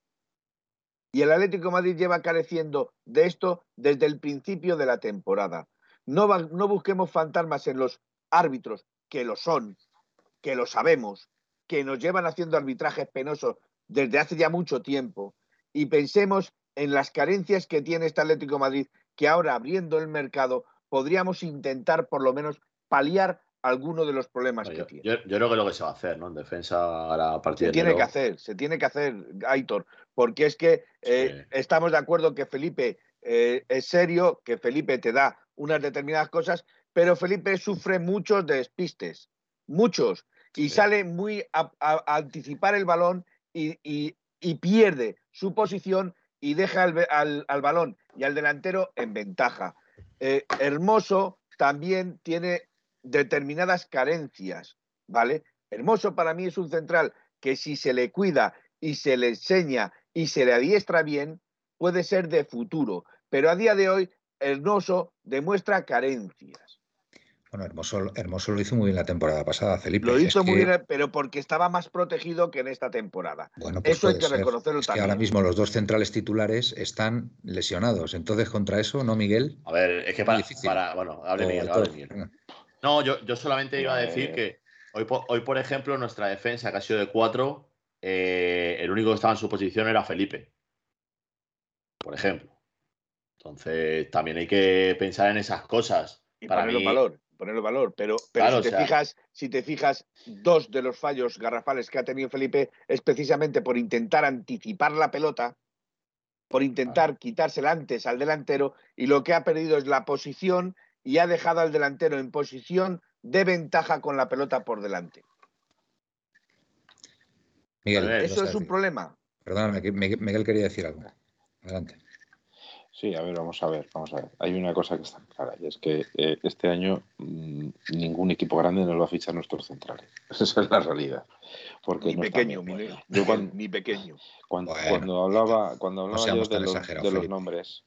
Y el Atlético Madrid lleva careciendo de esto desde el principio de la temporada. No, no busquemos fantasmas en los árbitros, que lo son, que lo sabemos, que nos llevan haciendo arbitrajes penosos desde hace ya mucho tiempo, y pensemos en las carencias que tiene este Atlético Madrid, que ahora abriendo el mercado podríamos intentar por lo menos paliar alguno de los problemas que tiene. Yo, creo que lo que se va a hacer, ¿no? En defensa a la partida. Se tiene que hacer, se tiene que hacer, Aitor, porque es que eh, estamos de acuerdo que Felipe eh, es serio, que Felipe te da unas determinadas cosas, pero Felipe sufre muchos despistes, muchos, y sale muy a, anticipar el balón y, pierde su posición y deja al, al, balón y al delantero en ventaja. Eh, Hermoso también tiene determinadas carencias, ¿vale? Hermoso para mí es un central que si se le cuida y se le enseña y se le adiestra bien, puede ser de futuro. Pero a día de hoy, Hermoso demuestra carencias. Bueno, Hermoso, Hermoso lo hizo muy bien la temporada pasada, Felipe. Lo hizo muy bien, pero porque estaba más protegido que en esta temporada. Bueno, pues eso hay que reconocerlo también. ahora mismo los dos centrales titulares están lesionados. Entonces, contra eso, ¿no, Miguel? A ver, es que para. bueno, hable Miguel, hable Miguel. No, yo, yo solamente iba a decir que hoy, hoy, por ejemplo, nuestra defensa, que ha sido de cuatro, eh, el único que estaba en su posición era Felipe. Por ejemplo. Entonces, también hay que pensar en esas cosas. Y para ponerlo valor, ponerlo valor. Pero, pero si, te fijas, si te fijas, dos de los fallos garrafales que ha tenido Felipe es precisamente por intentar anticipar la pelota, por intentar quitársela antes al delantero, y lo que ha perdido es la posición y ha dejado al delantero en posición de ventaja con la pelota por delante. Miguel, ¿Eso es un problema? Perdóname, Miguel quería decir algo. Adelante. Sí, a ver, vamos a ver, vamos a ver. Hay una cosa que está clara y es que eh, este año mm, ningún equipo grande nos va a fichar nuestros centrales. Esa es la realidad. Porque ni pequeño, ni pequeño. Cuando, hablaba, cuando hablaba yo de los nombres,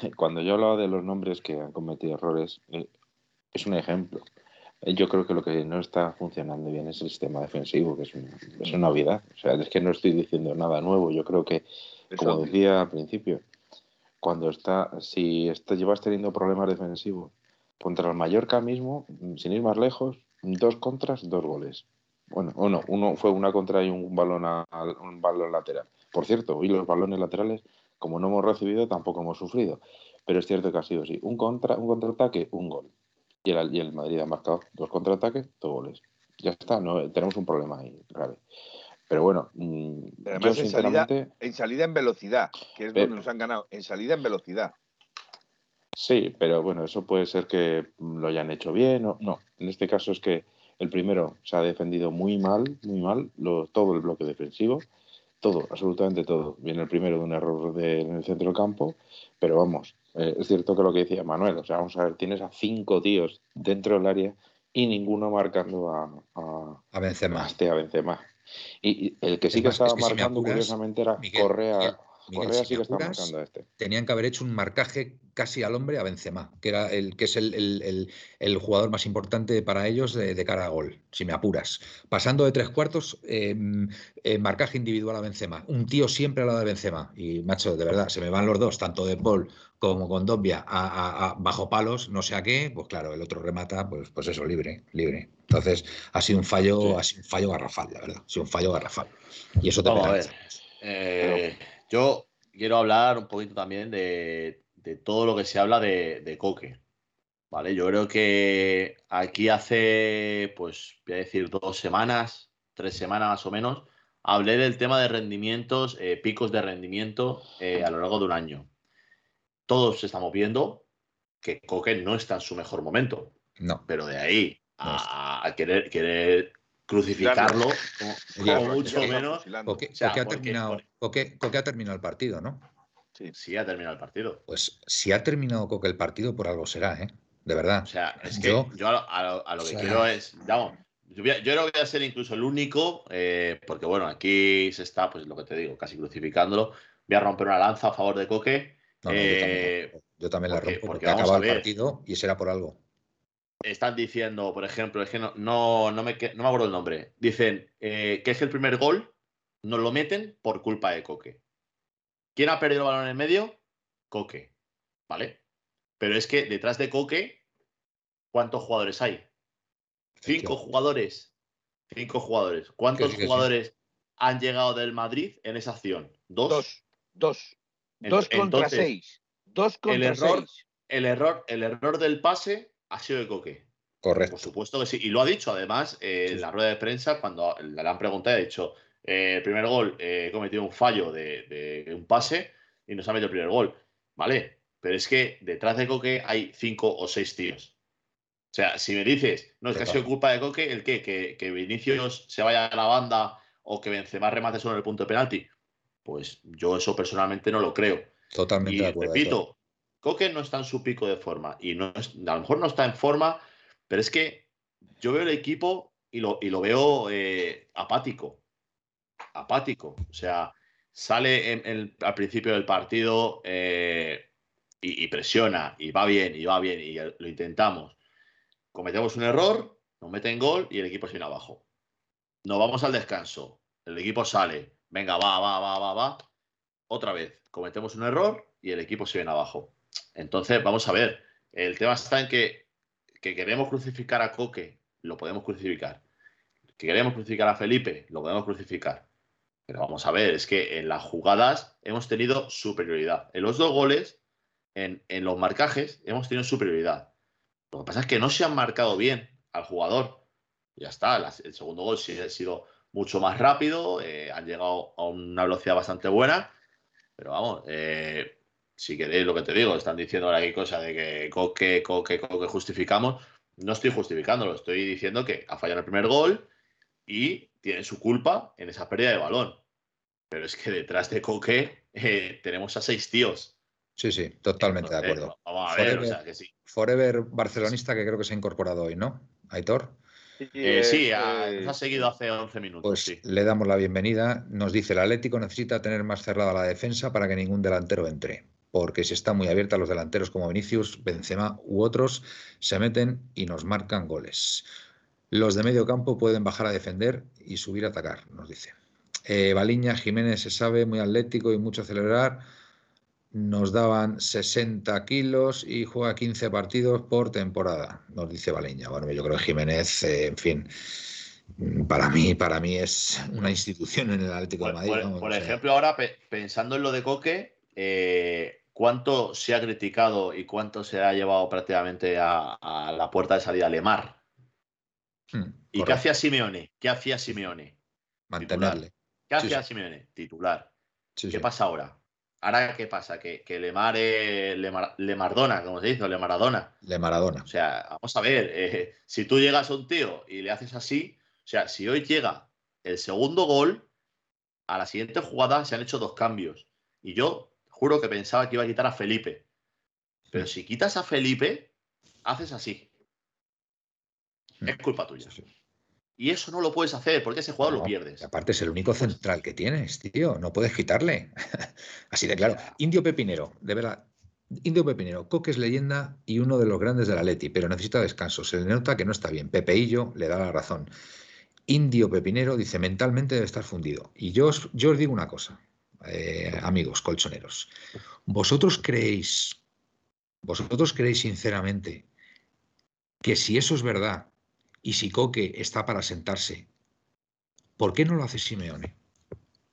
cuando yo hablaba de los nombres que han cometido errores, eh, es un ejemplo. Eh, yo creo que lo que no está funcionando bien es el sistema defensivo, que es una, es una novedad. O sea, es que no estoy diciendo nada nuevo. Yo creo que, como decía al principio, cuando está, si está, llevas teniendo problemas defensivos contra el Mallorca mismo, sin ir más lejos, dos contras, dos goles. Bueno, o no, uno fue una contra y un balón, a, un balón lateral. Por cierto, hoy los balones laterales como no hemos recibido, tampoco hemos sufrido. Pero es cierto que ha sido así. Un, contra, un contraataque, un gol. Y el, y el Madrid ha marcado dos contraataques, dos goles. Ya está, no, tenemos un problema ahí grave. Pero bueno, mm, yo sinceramente... en, salida, en velocidad, que es donde nos han ganado, en salida en velocidad. Sí, pero bueno, eso puede ser que lo hayan hecho bien o no. En este caso es que el primero se ha defendido muy mal, muy mal, todo el bloque defensivo todo, absolutamente todo. Viene el primero de un error en el centro del campo, pero vamos, eh, es cierto que lo que decía Manuel, o sea, vamos a ver, tienes a cinco tíos dentro del área y ninguno marcando a, a, a Benzema. Este, a Benzema. Y, el que sí que estaba marcando, curiosamente, era Correa. Correa sí que está marcando a este. Tenían que haber hecho un marcaje casi al hombre a Benzema, que era el que es el, jugador más importante para ellos de, cara a gol, si me apuras. Pasando de tres cuartos, em, eh, marcaje individual a Benzema. Un tío siempre al lado de Benzema. Y macho, de verdad, se me van los dos, tanto de Paul como con Dobbia, a, bajo palos, no sé a qué, pues claro, el otro remata, pues, pues eso, libre, libre. Entonces, ha sido un fallo, ha sido un fallo garrafal, la verdad. Ha sido un fallo garrafal. Y eso te Vamos a ver. Eh, yo, quiero hablar un poquito también de, todo lo que se habla de, Coque. Vale, yo creo que aquí hace, pues, voy a decir, dos semanas, tres semanas más o menos, hablé del tema de rendimientos, eh, picos de rendimiento eh, a lo largo de un año. Todos estamos viendo que Coque no está en su mejor momento. No. Pero de ahí a, querer, querer crucificarlo, como, mucho menos. Coque, ha terminado, ha terminado el partido, ¿no? Sí. sí, ha terminado el partido. Pues si ha terminado Coque el partido, por algo será, ¿eh? De verdad. O sea, es que yo, a, lo, que quiero es. Vamos, yo, creo que voy a ser incluso el único, eh, porque bueno, aquí se está, pues lo que te digo, casi crucificándolo. Voy a romper una lanza a favor de Coque. yo, también, la rompo porque, ha acabado el partido y será por algo están diciendo, por ejemplo, es que no, no, no, me, no me acuerdo el nombre, dicen eh, que es el primer gol nos lo meten por culpa de Coque. ¿Quién ha perdido el balón en el medio? Coque. ¿Vale? Pero es que detrás de Coque, ¿cuántos jugadores hay? Cinco jugadores. Cinco jugadores. ¿Cuántos jugadores han llegado del Madrid en esa acción? Dos. Dos. Dos, contra seis. Dos contra el error, El error, el error del pase ha sido de Coque. Correcto. Por supuesto que sí. Y lo ha dicho además eh, en la rueda de prensa cuando le han preguntado, ha dicho, eh, el primer gol eh, he cometido un fallo de, un pase y nos ha metido el primer gol. Vale, pero es que detrás de Coque hay cinco o seis tíos. O sea, si me dices, no es que ha sido culpa de Coque, ¿el qué? Que, que Vinicius se vaya a la banda o que Benzema remate solo en el punto de penalti. Pues yo eso personalmente no lo creo. Totalmente de acuerdo. Repito, Coque no está en su pico de forma y no a lo mejor no está en forma, pero es que yo veo el equipo y lo, y lo veo eh, apático. Apático. O sea, sale al principio del partido eh, y, presiona y va bien y va bien y lo intentamos. Cometemos un error, nos meten gol y el equipo se viene abajo. Nos vamos al descanso. El equipo sale. Venga, va, va, va, va, va. Otra vez. Cometemos un error y el equipo se viene abajo. Entonces, vamos a ver, el tema está en que, queremos crucificar a Coque, lo podemos crucificar. Que queremos crucificar a Felipe, lo podemos crucificar. Pero vamos a ver, es que en las jugadas hemos tenido superioridad. En los dos goles, en, los marcajes, hemos tenido superioridad. Lo que pasa es que no se han marcado bien al jugador. Ya está, el segundo gol sí ha sido mucho más rápido, eh, han llegado a una velocidad bastante buena, pero vamos, eh, si queréis lo que te digo, están diciendo ahora aquí cosa de que Coque, Coque, Coque justificamos. No estoy justificándolo, estoy diciendo que ha fallado el primer gol y tiene su culpa en esa pérdida de balón. Pero es que detrás de Coque eh, tenemos a seis tíos. Sí, sí, totalmente de acuerdo. Vamos a ver, o sea que sí. Forever barcelonista que creo que se ha incorporado hoy, ¿no? Aitor. Eh, sí, ha, nos ha seguido hace 11 minutos. Pues le damos la bienvenida. Nos dice el Atlético necesita tener más cerrada la defensa para que ningún delantero entre porque si está muy abierta, los delanteros como Vinicius, Benzema u otros se meten y nos marcan goles. Los de medio campo pueden bajar a defender y subir a atacar, nos dice. Eh, Baliña, Jiménez se sabe, muy atlético y mucho acelerar. Nos daban 60 kilos y juega 15 partidos por temporada, nos dice Baliña. Bueno, yo creo que Jiménez, eh, en fin, para mí, para mí es una institución en el Atlético de Madrid. Por, ejemplo, ahora pensando en lo de Coque, eh, cuánto se ha criticado y cuánto se ha llevado prácticamente a, la puerta de salida Lemar. Hmm, ¿Y qué hacía Simeone? ¿Qué hacía Simeone? Mantenerle. ¿Qué hacía Simeone? Titular. ¿Qué pasa ahora? Ahora, ¿qué pasa? Que, que Lemar es Lemardona, como se dice, Le Maradona. Le Maradona. O sea, vamos a ver, eh, si tú llegas a un tío y le haces así, o sea, si hoy llega el segundo gol, a la siguiente jugada se han hecho dos cambios. Y yo juro que pensaba que iba a quitar a Felipe. Pero si quitas a Felipe, haces así. Mm. Es culpa tuya. Y eso no lo puedes hacer porque ese jugador lo pierdes. Aparte es el único central que tienes, tío. No puedes quitarle. Así de claro. Indio Pepinero, de verdad. Indio Pepinero, Coque es leyenda y uno de los grandes de la Leti, pero necesita descanso. Se le nota que no está bien. Pepeillo le da la razón. Indio Pepinero dice mentalmente debe estar fundido. Y yo, yo os digo una cosa. Eh, amigos colchoneros. ¿Vosotros creéis, vosotros creéis sinceramente que si eso es verdad y si Coque está para sentarse, ¿por qué no lo hace Simeone?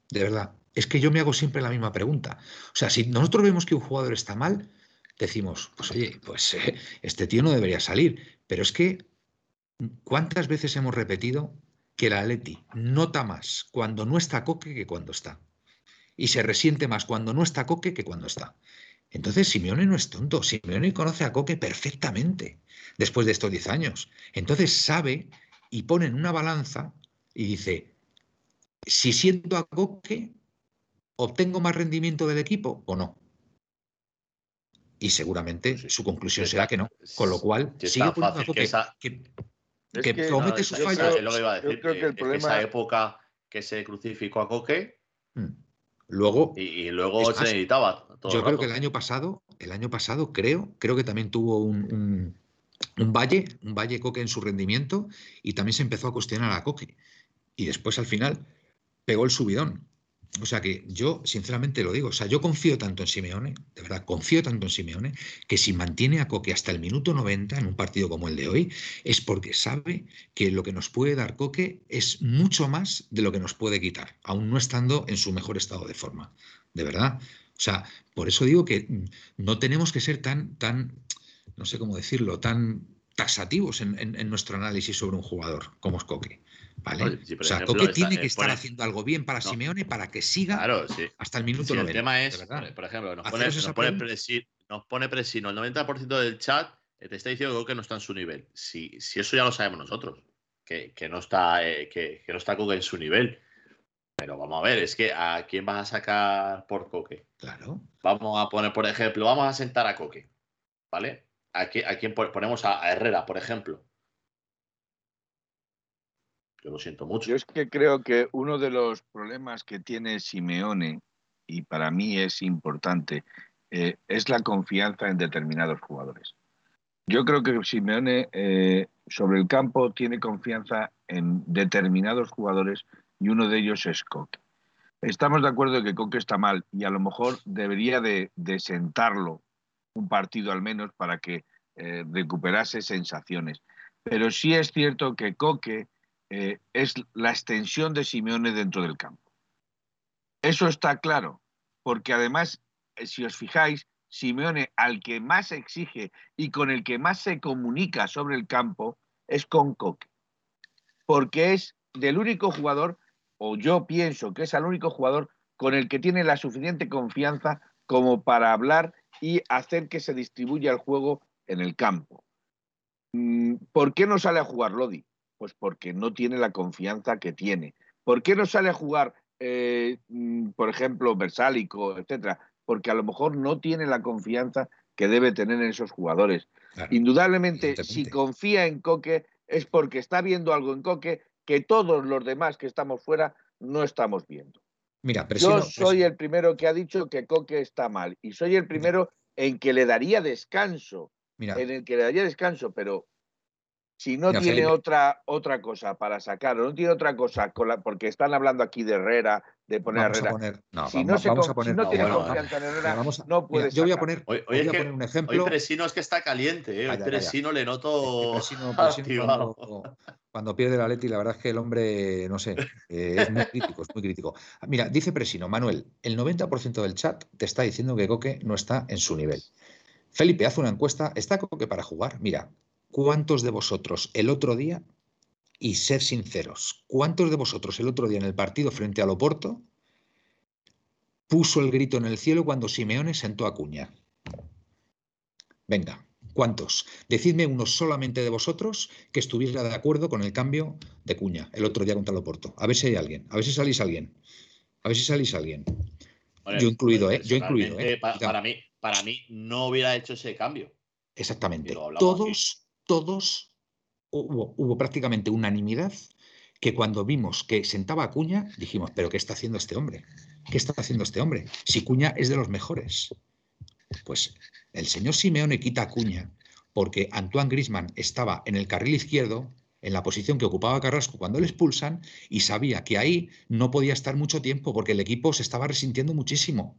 De verdad. Es que yo me hago siempre la misma pregunta. O sea, si nosotros vemos que un jugador está mal, decimos, pues oye, pues eh, este tío no debería salir. Pero es que, ¿cuántas veces hemos repetido que el Atleti nota más cuando no está Coque que cuando está? Y se resiente más cuando no está Coque que cuando está. Entonces, Simeone no es tonto. Simeone conoce a Coque perfectamente después de estos 10 años. Entonces sabe y pone en una balanza y dice, si siento a Coque, ¿obtengo más rendimiento del equipo o no? Y seguramente su conclusión será que no. Con lo cual, sigue poniendo a Coque que, que, comete sus fallos. Es lo que iba a decir. Creo que el problema... esa época que se crucificó a Coque. Hmm. Luego. Y, luego se necesitaba. yo creo que el año pasado, el año pasado, creo, creo que también tuvo un, un, valle, un valle Coque en su rendimiento, y también se empezó a cuestionar a Coque. Y después al final pegó el subidón. O sea que yo, sinceramente lo digo, o sea, yo confío tanto en Simeone, de verdad, confío tanto en Simeone, que si mantiene a Coque hasta el minuto 90 en un partido como el de hoy, es porque sabe que lo que nos puede dar Coque es mucho más de lo que nos puede quitar, aún no estando en su mejor estado de forma. De verdad. O sea, por eso digo que no tenemos que ser tan, tan, no sé cómo decirlo, tan tasativos en, nuestro análisis sobre un jugador como es Coque. ¿vale? o sea, Coque tiene que estar haciendo algo bien para Simeone para que siga hasta el minuto El tema es, por ejemplo, nos pone, nos, pone nos pone, presino, el 90% del chat te está diciendo que Coque no está en su nivel. Si, si eso ya lo sabemos nosotros, que, que no está eh, que, que, no está Coque en su nivel. Pero vamos a ver, es que ¿a quién vas a sacar por Coque? Claro. Vamos a poner, por ejemplo, vamos a sentar a Coque, ¿vale? ¿A, quién ponemos a, Herrera, por ejemplo? Yo lo siento mucho. Yo es que creo que uno de los problemas que tiene Simeone, y para mí es importante, eh, es la confianza en determinados jugadores. Yo creo que Simeone eh, sobre el campo tiene confianza en determinados jugadores y uno de ellos es Coque. Estamos de acuerdo en que Coque está mal y a lo mejor debería de sentarlo un partido al menos para que eh, recuperase sensaciones. Pero sí es cierto que Coque eh, es la extensión de Simeone dentro del campo. Eso está claro, porque además, eh, si os fijáis, Simeone al que más exige y con el que más se comunica sobre el campo es con Coque, porque es del único jugador, o yo pienso que es el único jugador con el que tiene la suficiente confianza como para hablar y hacer que se distribuya el juego en el campo. Mm, ¿Por qué no sale a jugar Lodi? Pues porque no tiene la confianza que tiene. ¿Por qué no sale a jugar, eh, mm, por ejemplo, Versálico, etcétera? Porque a lo mejor no tiene la confianza que debe tener en esos jugadores. Indudablemente, si confía en Coque, es porque está viendo algo en Coque que todos los demás que estamos fuera no estamos viendo. Mira, Yo soy el primero que ha dicho que Coque está mal y soy el primero en que le daría descanso, en el que le daría descanso, pero si no tiene otra, otra cosa para sacar, o no tiene otra cosa, porque están hablando aquí de Herrera, de poner a Herrera. si, no se, a poner, si no, tiene confianza en Herrera, no puede Yo voy a poner, hoy, voy a poner un ejemplo. Hoy Presino es que está caliente, ¿eh? Hoy Presino le noto. Presino, Presino cuando, pierde la Leti, la verdad es que el hombre, no sé, eh, es muy crítico, es muy crítico. Mira, dice Presino, Manuel, el 90% del chat te está diciendo que Coque no está en su nivel. Felipe, haz una encuesta. ¿Está Coque para jugar? Mira, ¿Cuántos de vosotros el otro día, y ser sinceros, cuántos de vosotros el otro día en el partido frente al Oporto puso el grito en el cielo cuando Simeone sentó a Cuña? Venga, ¿cuántos? Decidme uno solamente de vosotros que estuviera de acuerdo con el cambio de Cuña el otro día contra el Oporto. A ver si hay alguien, a ver si salís alguien. A ver si salís alguien. Yo incluido, ¿eh? Yo incluido, ¿eh? Para, mí, para mí no hubiera hecho ese cambio. Exactamente. Todos, todos, hubo, prácticamente unanimidad que cuando vimos que sentaba a Cuña, dijimos, pero ¿qué está haciendo este hombre? ¿Qué está haciendo este hombre? Si Cuña es de los mejores. Pues el señor Simeone quita a Cuña porque Antoine Grisman estaba en el carril izquierdo, en la posición que ocupaba Carrasco cuando le expulsan, y sabía que ahí no podía estar mucho tiempo porque el equipo se estaba resintiendo muchísimo.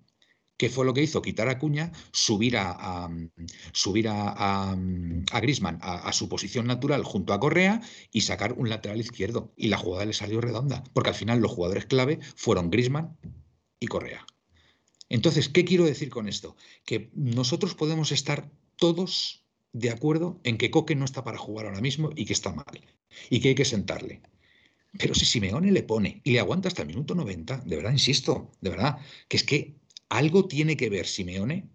¿Qué fue lo que hizo? Quitar a Cuña, subir a, subir a, a, Grisman a, su posición natural junto a Correa y sacar un lateral izquierdo. Y la jugada le salió redonda, porque al final los jugadores clave fueron Grisman y Correa. Entonces, ¿qué quiero decir con esto? Que nosotros podemos estar todos de acuerdo en que Coque no está para jugar ahora mismo y que está mal y que hay que sentarle. Pero si Simeone le pone y le aguanta hasta el minuto 90, de verdad, insisto, de verdad, que es que algo tiene que ver Simeone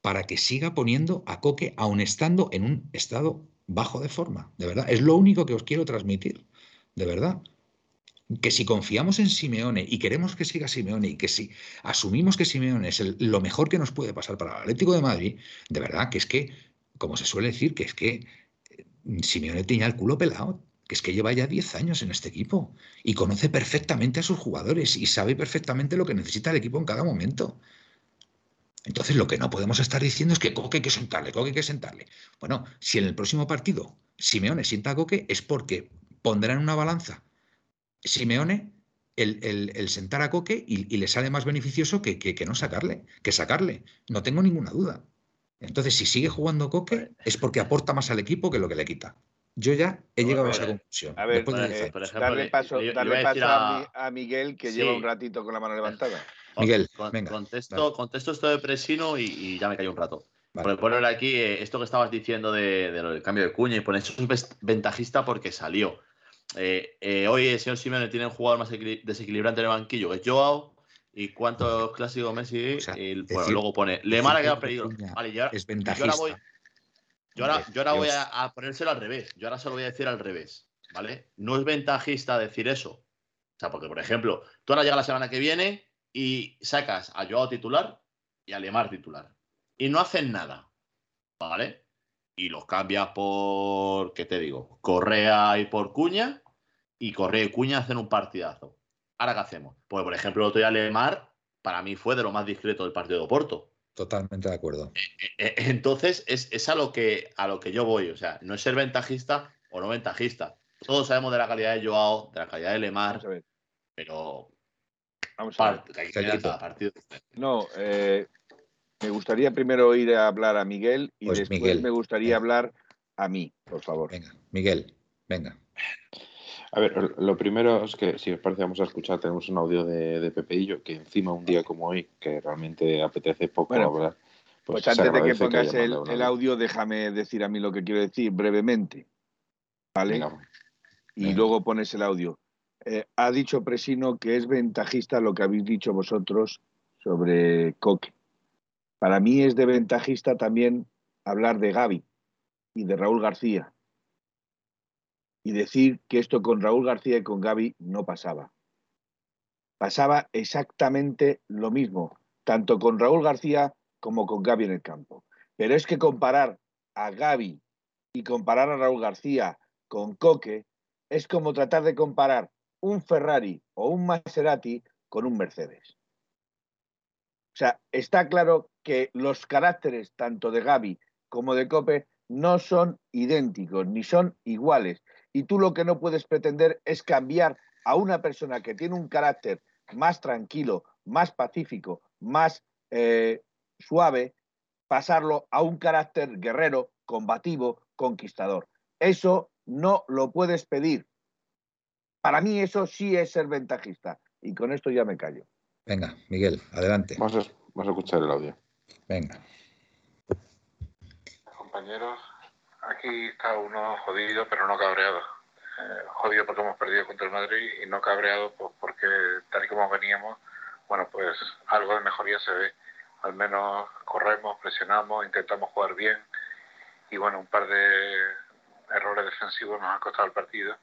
para que siga poniendo a Coque aun estando en un estado bajo de forma, de verdad. Es lo único que os quiero transmitir, de verdad. Que si confiamos en Simeone y queremos que siga Simeone y que si asumimos que Simeone es lo mejor que nos puede pasar para el Atlético de Madrid, de verdad que es que, como se suele decir, que es que eh, Simeone tenía el culo pelado, que es que lleva ya 10 años en este equipo y conoce perfectamente a sus jugadores y sabe perfectamente lo que necesita el equipo en cada momento. Entonces, lo que no podemos estar diciendo es que Coque hay que sentarle, Coque hay que sentarle. Bueno, si en el próximo partido Simeone sienta a Coque, es porque pondrá en una balanza Simeone el, sentar a Coque y, le sale más beneficioso que, que, no sacarle, que sacarle. No tengo ninguna duda. Entonces, si sigue jugando Coque, es porque aporta más al equipo que lo que le quita. Yo ya he llegado a esa conclusión. A ver, eh, darle paso, a, Miguel, que lleva un ratito con la mano levantada. Miguel, venga. Contesto, contesto esto de Presino y, ya me cayó un rato. Vale. poner aquí eh, esto que estabas diciendo del cambio de cuña y poner eso es ventajista porque salió. Eh, eh, hoy el señor Simeone tiene un jugador más desequilibrante en el banquillo que es Joao. ¿Y cuántos clásicos Messi? bueno, luego pone Lemar ha quedado peligro. Vale, yo, es ventajista. Yo ahora voy, yo ahora, voy a, ponérselo al revés. Yo ahora se lo voy a decir al revés. ¿Vale? No es ventajista decir eso. O sea, porque, por ejemplo, tú ahora llega la semana que viene y sacas a Joao titular y a Lemar titular. Y no hacen nada. ¿Vale? Y los cambias por, ¿qué te digo? Correa y por Cuña. Y Correa y Cuña hacen un partidazo. ¿Ahora qué hacemos? Pues, por ejemplo, el otro día Lemar, para mí fue de lo más discreto del partido de Porto. Totalmente de acuerdo. Eh, eh, eh, entonces, es, es, a, lo que, a lo que yo voy. O sea, no es ser ventajista o no ventajista. Todos sabemos de la calidad de Joao, de la calidad de Lemar, pero Vamos a ver. No, eh, me gustaría primero ir a hablar a Miguel y pues después me gustaría hablar a mí, por favor. Venga, Miguel, venga. A ver, lo primero es que si os parece vamos a escuchar, tenemos un audio de, de Pepeillo, que encima un día como hoy, que realmente apetece poco hablar. Pues, pues antes de que pongas el, audio, déjame decir a mí lo que quiero decir brevemente. ¿Vale? y luego pones el audio. Eh, ha dicho Presino que es ventajista lo que habéis dicho vosotros sobre Coque. Para mí es de ventajista también hablar de Gaby y de Raúl García y decir que esto con Raúl García y con Gaby no pasaba. Pasaba exactamente lo mismo, tanto con Raúl García como con Gaby en el campo. Pero es que comparar a Gaby y comparar a Raúl García con Coque es como tratar de comparar un Ferrari o un Maserati con un Mercedes. O sea, está claro que los caracteres tanto de Gaby como de Cope no son idénticos ni son iguales. Y tú lo que no puedes pretender es cambiar a una persona que tiene un carácter más tranquilo, más pacífico, más eh, suave, pasarlo a un carácter guerrero, combativo, conquistador. Eso no lo puedes pedir. Para mí eso sí es ser ventajista. Y con esto ya me callo. Venga, Miguel, adelante. Vamos a, escuchar el audio. Venga. Compañeros, aquí está uno jodido, pero no cabreado. Eh, jodido porque hemos perdido contra el Madrid y no cabreado pues, porque tal y como veníamos, bueno, pues algo de mejoría se ve. Al menos corremos, presionamos, intentamos jugar bien y bueno, un par de errores defensivos nos han costado el partido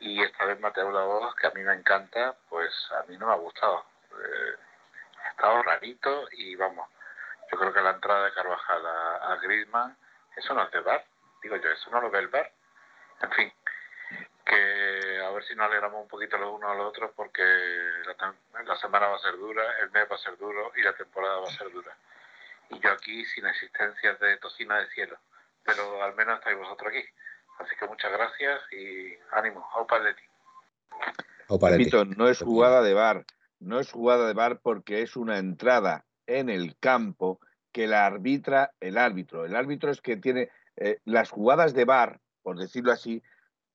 y esta vez Mateo Voz, que a mí me encanta, pues a mí no me ha gustado. Eh, ha estado rarito y vamos, yo creo que la entrada de Carvajal a, a Griezmann, eso no es de bar, digo yo, eso no lo ve el bar. En fin, que a ver si nos alegramos un poquito los unos a los otros porque la, la semana va a ser dura, el mes va a ser duro y la temporada va a ser dura. Y yo aquí sin existencias de tocina de cielo, pero al menos estáis vosotros aquí. Así que muchas gracias y ánimo. Aupa Repito, no es jugada de bar. No es jugada de bar porque es una entrada en el campo que la arbitra el árbitro. El árbitro es que tiene eh, las jugadas de bar, por decirlo así,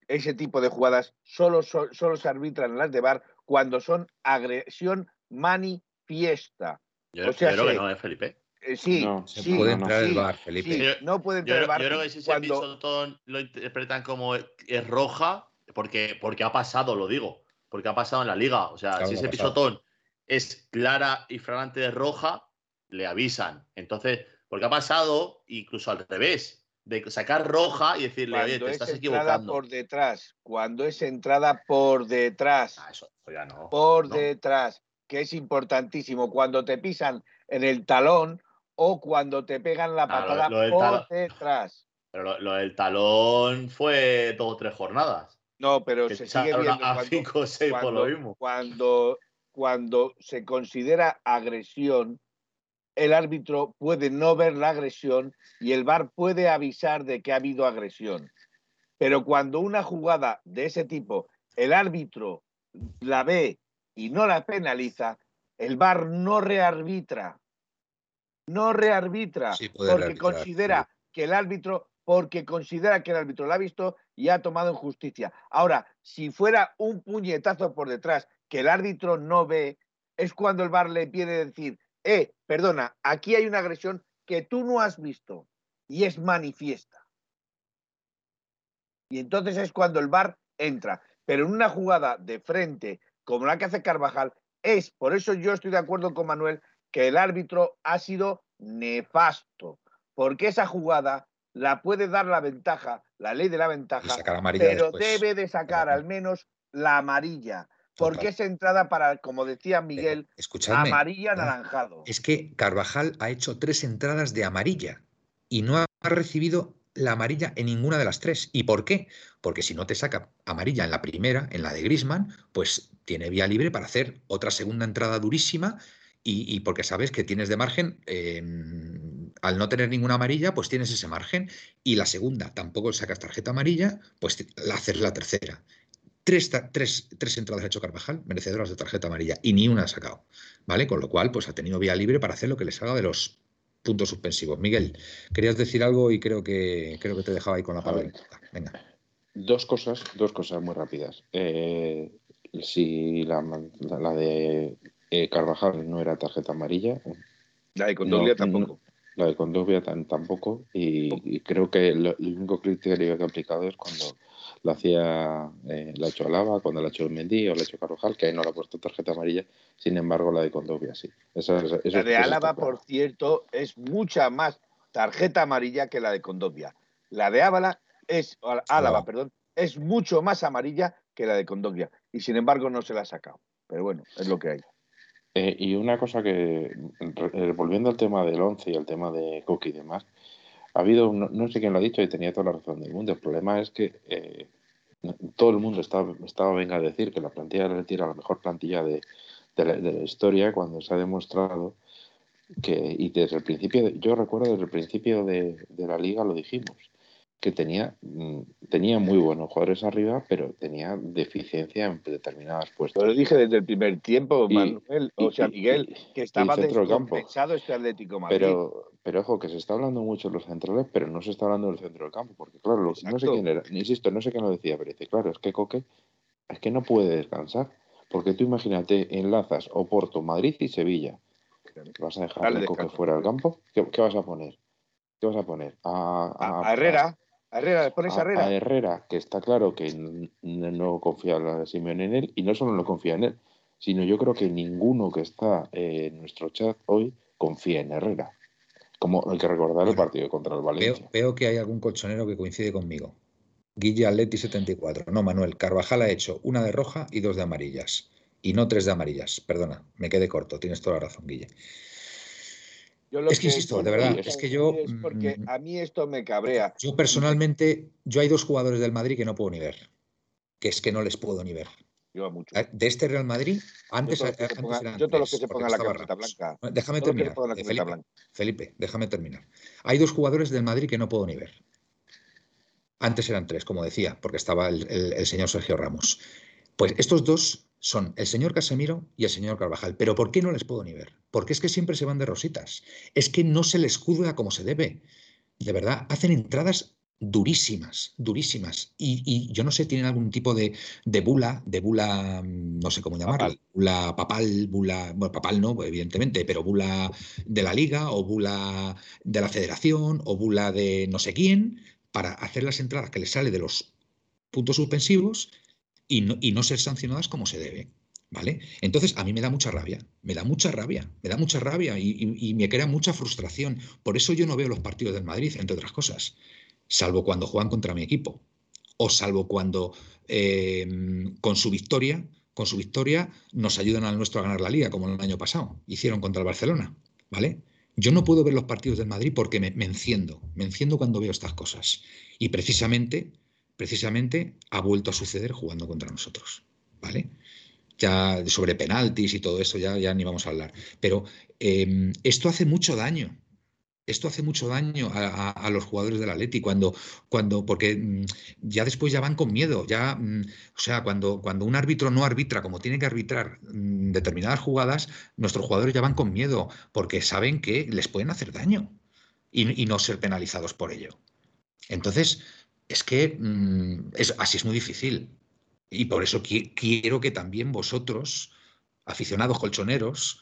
ese tipo de jugadas solo, solo se arbitran las de bar cuando son agresión mani fiesta. Yo, creo que no, ¿eh, Felipe? Eh, sí, no, sí, puede entrar sí, el bar, Felipe. no puede entrar el bar. Yo creo que si ese cuando... pisotón lo interpretan como es roja, porque, porque ha pasado, lo digo, porque ha pasado en la liga. O sea, Claro, si ese pisotón es clara y flagrante de roja, le avisan. Entonces, porque ha pasado incluso al revés, de sacar roja y decirle, oye, te es estás entrada equivocando. por detrás, cuando es entrada por detrás, Ah, eso, eso ya no. por no. detrás, que es importantísimo, cuando te pisan en el talón o cuando te pegan la lo- patada lo por talón. detrás. Pero lo, lo del talón fue dos o tres jornadas. No, pero Que se sigue viendo a cuando, 5 o 6 por lo mismo. cuando, cuando se considera agresión, el árbitro puede no ver la agresión y el VAR puede avisar de que ha habido agresión. Pero cuando una jugada de ese tipo, el árbitro la ve y no la penaliza, el VAR no rearbitra. No rearbitra Sí porque considera que el árbitro porque considera que el árbitro la ha visto y ha tomado en justicia. Ahora, si fuera un puñetazo por detrás que el árbitro no ve, es cuando el VAR le pide decir, eh, perdona, aquí hay una agresión que tú no has visto y es manifiesta. Y entonces es cuando el VAR entra. Pero en una jugada de frente, como la que hace Carvajal, es, por eso yo estoy de acuerdo con Manuel, que el árbitro ha sido nefasto, porque esa jugada la puede dar la ventaja, la ley de la ventaja, pero después. debe de sacar al menos la amarilla, porque Total. es entrada para, como decía Miguel, amarilla no, anaranjado. Es que Carvajal ha hecho tres entradas de amarilla y no ha recibido la amarilla en ninguna de las tres. ¿Y por qué? Porque si no te saca amarilla en la primera, en la de Grisman, pues tiene vía libre para hacer otra segunda entrada durísima y, y porque sabes que tienes de margen, eh, al no tener ninguna amarilla, pues tienes ese margen. Y la segunda, tampoco sacas tarjeta amarilla, pues la haces la tercera. Tres, tres, tres entradas ha hecho Carvajal, merecedoras de tarjeta amarilla, y ni una ha sacado. ¿Vale? Con lo cual, pues ha tenido vía libre para hacer lo que le salga de los puntos suspensivos. Miguel, querías decir algo y creo que creo que te dejaba ahí con la palabra. Venga. Dos cosas, dos cosas muy rápidas. Eh, si la, la- la de eh, Carvajal no era tarjeta amarilla, La de Condoglia No, tampoco. la de Condovia tan- tampoco, y, y creo que lo- el único criterio que ha aplicado es cuando la hacía, eh, la ha hecho Alaba, cuando la ha hecho Mendy o la ha hecho Carvajal, que ahí no le ha puesto tarjeta amarilla, sin embargo la de Condovia sí. Esa- esa- eso- La de Álava, por cierto, es mucha más tarjeta amarilla que la de Condovia. La de Álava es, Álava, Álava. perdón, es mucho más amarilla que la de Condovia. Y sin embargo no se la ha sacado. Pero bueno, es lo que hay. Eh, y una cosa que, re- volviendo al tema del 11 y al tema de Cook y demás, ha habido, no, no sé quién lo ha dicho y tenía toda la razón del mundo. El problema es que eh, todo el mundo estaba, venga a decir que la plantilla de Leti era la mejor plantilla de, de la, de la historia cuando se ha demostrado que, y desde el principio, yo recuerdo desde el principio de, de la liga lo dijimos, que tenía, mm, tenía muy buenos jugadores arriba, pero tenía deficiencia en determinadas puestos. Yo lo dije desde el primer tiempo, Y- Manuel, o sea, Miguel, y- que estaba descompensado este Atlético Madrid. Pero, pero ojo, que se está hablando mucho de los centrales, pero no se está hablando del centro del campo, porque claro, lo- no sé quién era, insisto, no sé quién lo decía, pero dice, claro, es que Coque es que no puede descansar, porque tú imagínate, enlazas Oporto, Madrid y Sevilla. ¿Vas a dejar a Coque fuera del campo? ¿Qué, qué vas a poner? ¿Qué vas a poner? A, a, a Herrera, a Herrera, ¿le pones a, a- Herrera? a Herrera, que está claro que n- n- no confía la Simeone en él, y no solo no confía en él, sino yo creo que ninguno que está eh, en nuestro chat hoy confía en Herrera. Como hay que recordar el partido contra el Veo, Valencia. veo que hay algún colchonero que coincide conmigo. Guille Atleti 74. No, Manuel. Carvajal ha hecho una de roja y dos de amarillas. Y no tres de amarillas. Perdona, me quedé corto. Tienes toda la razón, Guille. Yo lo es que insisto, de verdad, es que yo, es porque mm, a mí esto me cabrea. Yo personalmente, yo hay dos jugadores del Madrid que no puedo ni ver. Que es que no les puedo ni ver. Yo mucho. De este Real Madrid, antes, yo todos los que se pongan- eran yo todos los tres, que se porque pongan la camiseta blanca. Déjame terminar. la Felipe, blanca. Felipe, déjame terminar. Hay dos jugadores del Madrid que no puedo ni ver. Antes eran tres, como decía, porque estaba el, el- el señor Sergio Ramos. Pues estos dos son el señor Casemiro y el señor Carvajal. Pero ¿por qué no les puedo ni ver? Porque es que siempre se van de rositas. Es que no se les juzga como se debe. De verdad, hacen entradas durísimas, durísimas. Y, yo no sé, tienen algún tipo de, bula, de bula, mm, no sé cómo llamarla, bula papal, bula, bueno, papal no, evidentemente, pero bula de la liga o bula de la federación o bula de no sé quién, para hacer las entradas que les sale de los puntos suspensivos y no, y no ser sancionadas como se debe. ¿Vale? Entonces, a mí me da mucha rabia, me da mucha rabia, me da mucha rabia y, y, me crea mucha frustración. Por eso yo no veo los partidos del Madrid, entre otras cosas salvo cuando juegan contra mi equipo, o salvo cuando eh, con su victoria, con su victoria nos ayudan al nuestro a ganar la liga, como el año pasado hicieron contra el Barcelona, ¿vale? Yo no puedo ver los partidos del Madrid porque me, enciendo, me enciendo cuando veo estas cosas. Y precisamente, precisamente ha vuelto a suceder jugando contra nosotros, ¿vale? Ya sobre penaltis y todo eso ya, ya ni vamos a hablar. Pero eh, esto hace mucho daño, esto hace mucho daño a, los jugadores del Atleti cuando, cuando, porque mm, ya después ya van con miedo, ya, mm, o sea, cuando, cuando un árbitro no arbitra como tiene que arbitrar mm, determinadas jugadas, nuestros jugadores ya van con miedo porque saben que les pueden hacer daño y, no ser penalizados por ello. Entonces, es que es, así es muy difícil. Y por eso quiero que también vosotros, aficionados colchoneros,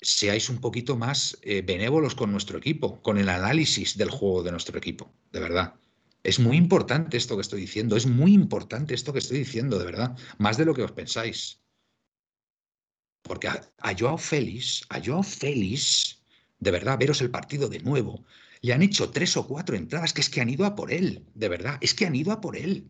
seáis un poquito más eh, benévolos con nuestro equipo, con el análisis del juego de nuestro equipo, de verdad. Es muy importante esto que estoy diciendo, es muy importante esto que estoy diciendo, de verdad, más de lo que os pensáis. Porque a, Joao Félix, a Joao Félix, de verdad, veros el partido de nuevo, le han hecho tres o cuatro entradas que es que han ido a por él, de verdad, es que han ido a por él.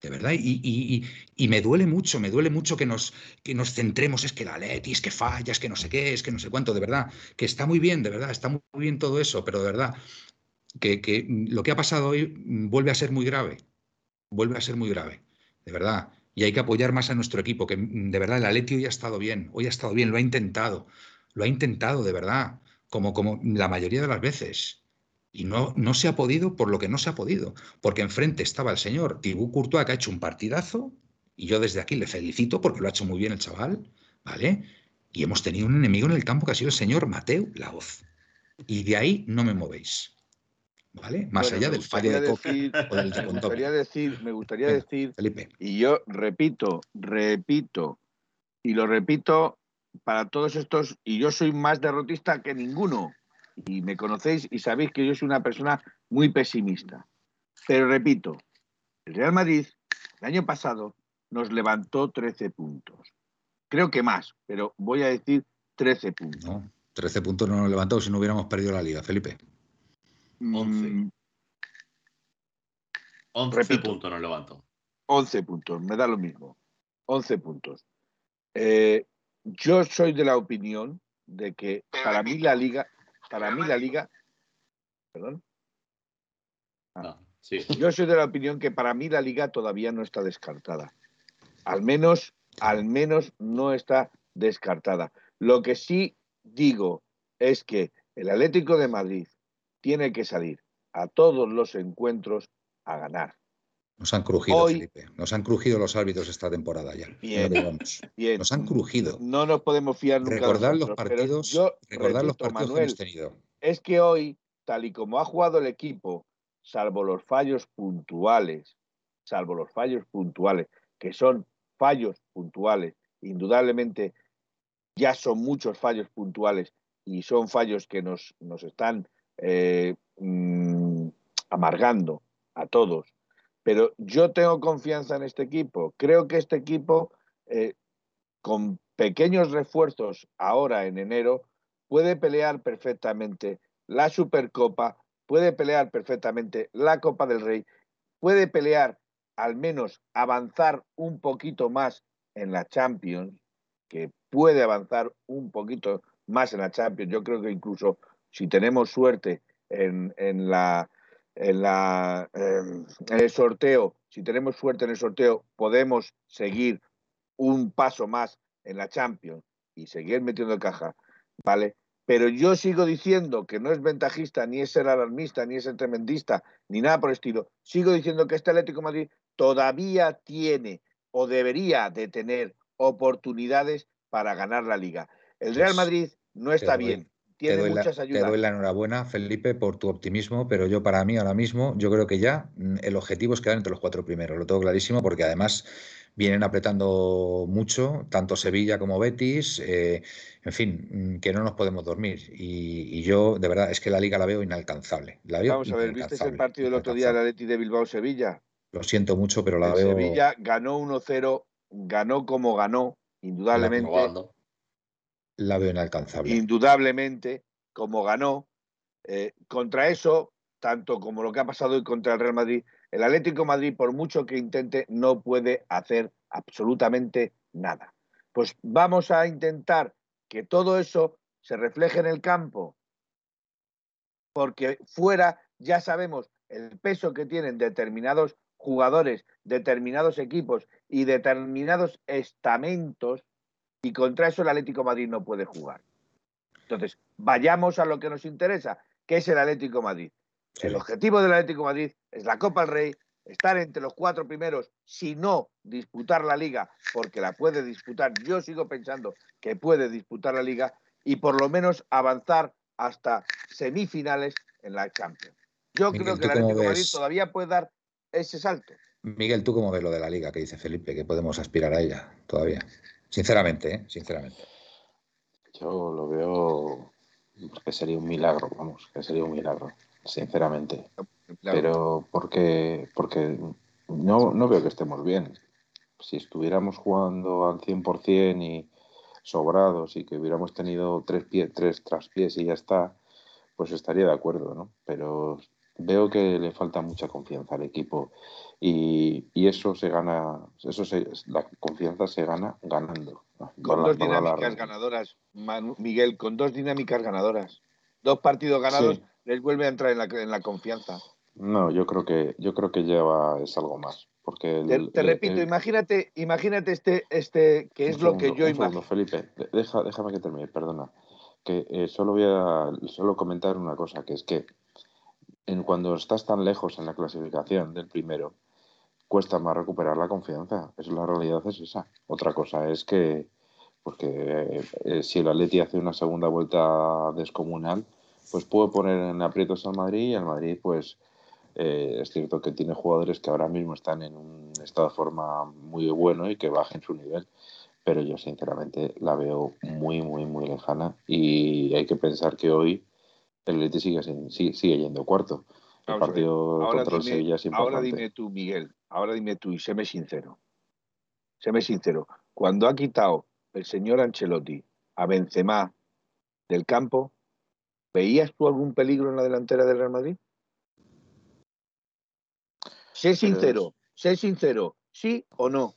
De verdad, y, me duele mucho, me duele mucho que nos, que nos centremos, es que la Leti, es que falla, es que no sé qué, es que no sé cuánto, de verdad, que está muy bien, de verdad, está muy bien todo eso, pero de verdad, que, lo que ha pasado hoy vuelve a ser muy grave, vuelve a ser muy grave, de verdad, y hay que apoyar más a nuestro equipo, que de verdad el Atleti hoy ha estado bien, hoy ha estado bien, lo ha intentado, lo ha intentado de verdad, como, como la mayoría de las veces, y no, no se ha podido por lo que no se ha podido, porque enfrente estaba el señor Thibaut Courtois, que ha hecho un partidazo, y yo desde aquí le felicito porque lo ha hecho muy bien el chaval, ¿vale? Y hemos tenido un enemigo en el campo que ha sido el señor Mateo Laoz. Y de ahí no me movéis. ¿Vale? Más allá del fallo de decir, o del Me gustaría decir, me gustaría decir Felipe. y yo repito, repito, y lo repito para todos estos, y yo soy más derrotista que ninguno, y me conocéis y sabéis que yo soy una persona muy pesimista. Pero repito, el Real Madrid el año pasado nos levantó 13 puntos. Creo que más, pero voy a decir 13 puntos. No, 13 puntos no nos levantó si no hubiéramos perdido la liga, Felipe. 11. 11 puntos nos levantó. 11 puntos, me da lo mismo. 11 puntos. Eh, yo soy de la opinión de que para mí la liga, para mí la liga. Perdón. Ah. Yo soy de la opinión que para mí la liga todavía no está descartada. Al menos, al menos no está descartada. Lo que sí digo es que el Atlético de Madrid tiene que salir a todos los encuentros a ganar. Nos han crujido, Felipe. Nos han crujido los árbitros esta temporada ya. Bien, Nos han crujido. No nos podemos fiar nunca. Recordar los partidos, recordar los partidos que hemos tenido. Es que hoy, tal y como ha jugado el equipo, salvo los fallos puntuales, salvo los fallos puntuales, que son fallos puntuales, indudablemente ya son muchos fallos puntuales y son fallos que nos, nos están eh, mm, amargando a todos pero yo tengo confianza en este equipo. Creo que este equipo, eh, con pequeños refuerzos ahora en enero, puede pelear perfectamente la Supercopa, puede pelear perfectamente la Copa del Rey, puede pelear al menos avanzar un poquito más en la Champions, que puede avanzar un poquito más en la Champions. Yo creo que incluso si tenemos suerte en, en la en, la, em, en el sorteo, si tenemos suerte en el sorteo, podemos seguir un paso más en la Champions y seguir metiendo caja, ¿vale? Pero yo sigo diciendo que no es ventajista, ni es ser alarmista, ni es ser tremendista, ni nada por el estilo. Sigo diciendo que este Atlético Madrid todavía tiene o debería de tener oportunidades para ganar la liga. El Real Madrid no está bien, tiene muchas ayudas. Te doy la enhorabuena, Felipe, por tu optimismo, pero yo para mí ahora mismo, yo creo que ya mm, el objetivo es quedar entre los cuatro primeros, lo tengo clarísimo, porque además vienen apretando mucho, tanto Sevilla como Betis, eh, en fin, mm, que no nos podemos dormir. Y, yo, de verdad, es que la liga la veo inalcanzable. Vamos a ver, ¿viste el partido del otro día, la Leti de Bilbao-Sevilla? Lo siento mucho, pero la veo. Sevilla ganó 1-0, ganó como ganó, indudablemente. La, veo inalcanzable. Indudablemente, como ganó. Eh, contra eso, tanto como lo que ha pasado hoy contra el Real Madrid, el Atlético Madrid, por mucho que intente, no puede hacer absolutamente nada. Pues vamos a intentar que todo eso se refleje en el campo, porque fuera ya sabemos el peso que tienen determinados jugadores, determinados equipos y determinados estamentos, y contra eso el Atlético Madrid no puede jugar. Entonces, vayamos a lo que nos interesa, que es el Atlético Madrid. El objetivo del Atlético Madrid es la Copa del Rey, estar entre los cuatro primeros, si no disputar la liga, porque la puede disputar. Yo sigo pensando que puede disputar la liga y por lo menos avanzar hasta semifinales en la Champions. Yo creo que el Atlético Madrid todavía puede dar ese salto. Miguel, ¿tú cómo ves lo de la liga que dice Felipe? Que podemos aspirar a ella todavía. Sinceramente, ¿eh? Sinceramente. Yo lo veo que sería un milagro, vamos, que sería un milagro sinceramente. Pero porque, porque no, no veo que estemos bien. Si estuviéramos jugando al 100% y sobrados y que hubiéramos tenido tres, pies, tres traspiés y ya está, pues estaría de acuerdo, ¿no? Pero veo que le falta mucha confianza al equipo y, eso se gana, eso la confianza se gana ganando. Con dos dinámicas ganadoras, Miguel, con dos dinámicas ganadoras. Dos partidos ganados les vuelve a entrar en la, en la confianza. No, yo creo que yo creo que lleva es algo más. Porque te, repito, imagínate, imagínate este, este, que es lo que yo imagino. Felipe, deja, déjame que termine, perdona. Que eh, solo voy a solo comentar una cosa, que es que en, cuando estás tan lejos en la clasificación del primero, cuesta más recuperar la confianza. Es la realidad es esa. Otra cosa es que, porque eh, si el Atleti hace una segunda vuelta descomunal, pues puede poner en aprietos al Madrid y al Madrid pues eh, es cierto que tiene jugadores que ahora mismo están en un estado de forma muy bueno y que bajen su nivel pero yo sinceramente la veo muy muy muy lejana y hay que pensar que hoy el Atleti sigue, sigue, yendo cuarto el partido contra el Sevilla es importante. ahora dime tú Miguel ahora dime tú y séme sincero séme sincero cuando ha quitado el señor Ancelotti a Benzema del campo ¿Veías tú algún peligro en la delantera del Real Madrid? Sé sincero, sé sincero, ¿sí o no?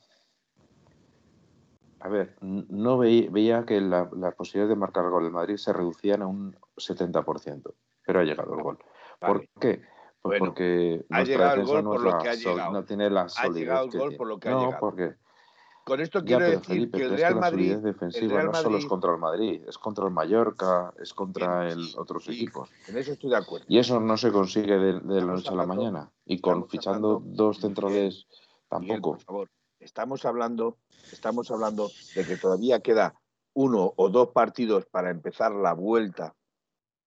A ver, no veía, que la, las posibilidades de marcar gol del Madrid se reducían a un 70%, pero ha llegado el gol. ¿Por qué? Pues porque ha llegado el gol por lo que ha llegado. No tiene la solidez. Ha llegado el gol por lo que ha llegado. porque con esto quiero decir que el Real Madrid. defensiva no solo es contra el Madrid, es contra el Mallorca, es contra el, otros equipos. En eso estoy de acuerdo. Y eso no se consigue de, la noche a la mañana. Y con fichando dos centrales tampoco. por favor, estamos hablando, estamos hablando de que todavía queda uno o dos partidos para empezar la vuelta,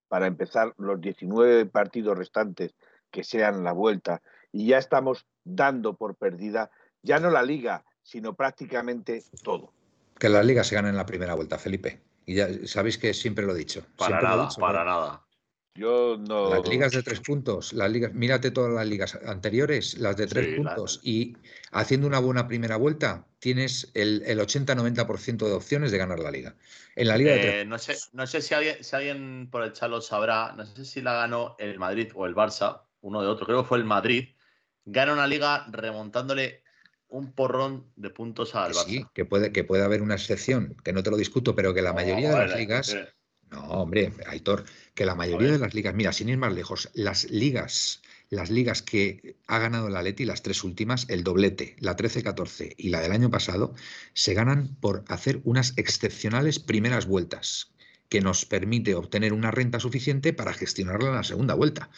para empezar los 19 partidos restantes que sean la vuelta. Y ya estamos dando por perdida ya no la liga, sino prácticamente todo. Que las ligas se ganan en la primera vuelta, Felipe. Y ya sabéis que siempre lo he dicho. Para nada, para nada. Yo no. Las ligas de tres puntos, las ligas, mírate todas las ligas anteriores, las de tres puntos, y haciendo una buena primera vuelta, tienes el, 80-90% de opciones de ganar la liga. En la liga de tres eh, no sé, no sé si alguien, si alguien por el chat lo sabrá, no sé si la ganó el Madrid o el Barça, uno de otro, creo que fue el Madrid. Gana una liga remontándole un porrón de puntos al Barça. Sí, que puede, que puede haber una excepción, que no te lo discuto, pero que la mayoría de las ligas. No, hombre, Aitor, que la mayoría de las ligas, mira, sin ir más lejos, las ligas, las ligas que ha ganado la Leti, las tres últimas, el doblete, la 13-14 y la del año pasado, se ganan por hacer unas excepcionales primeras vueltas, que nos permite obtener una renta suficiente para gestionarla en la segunda vuelta.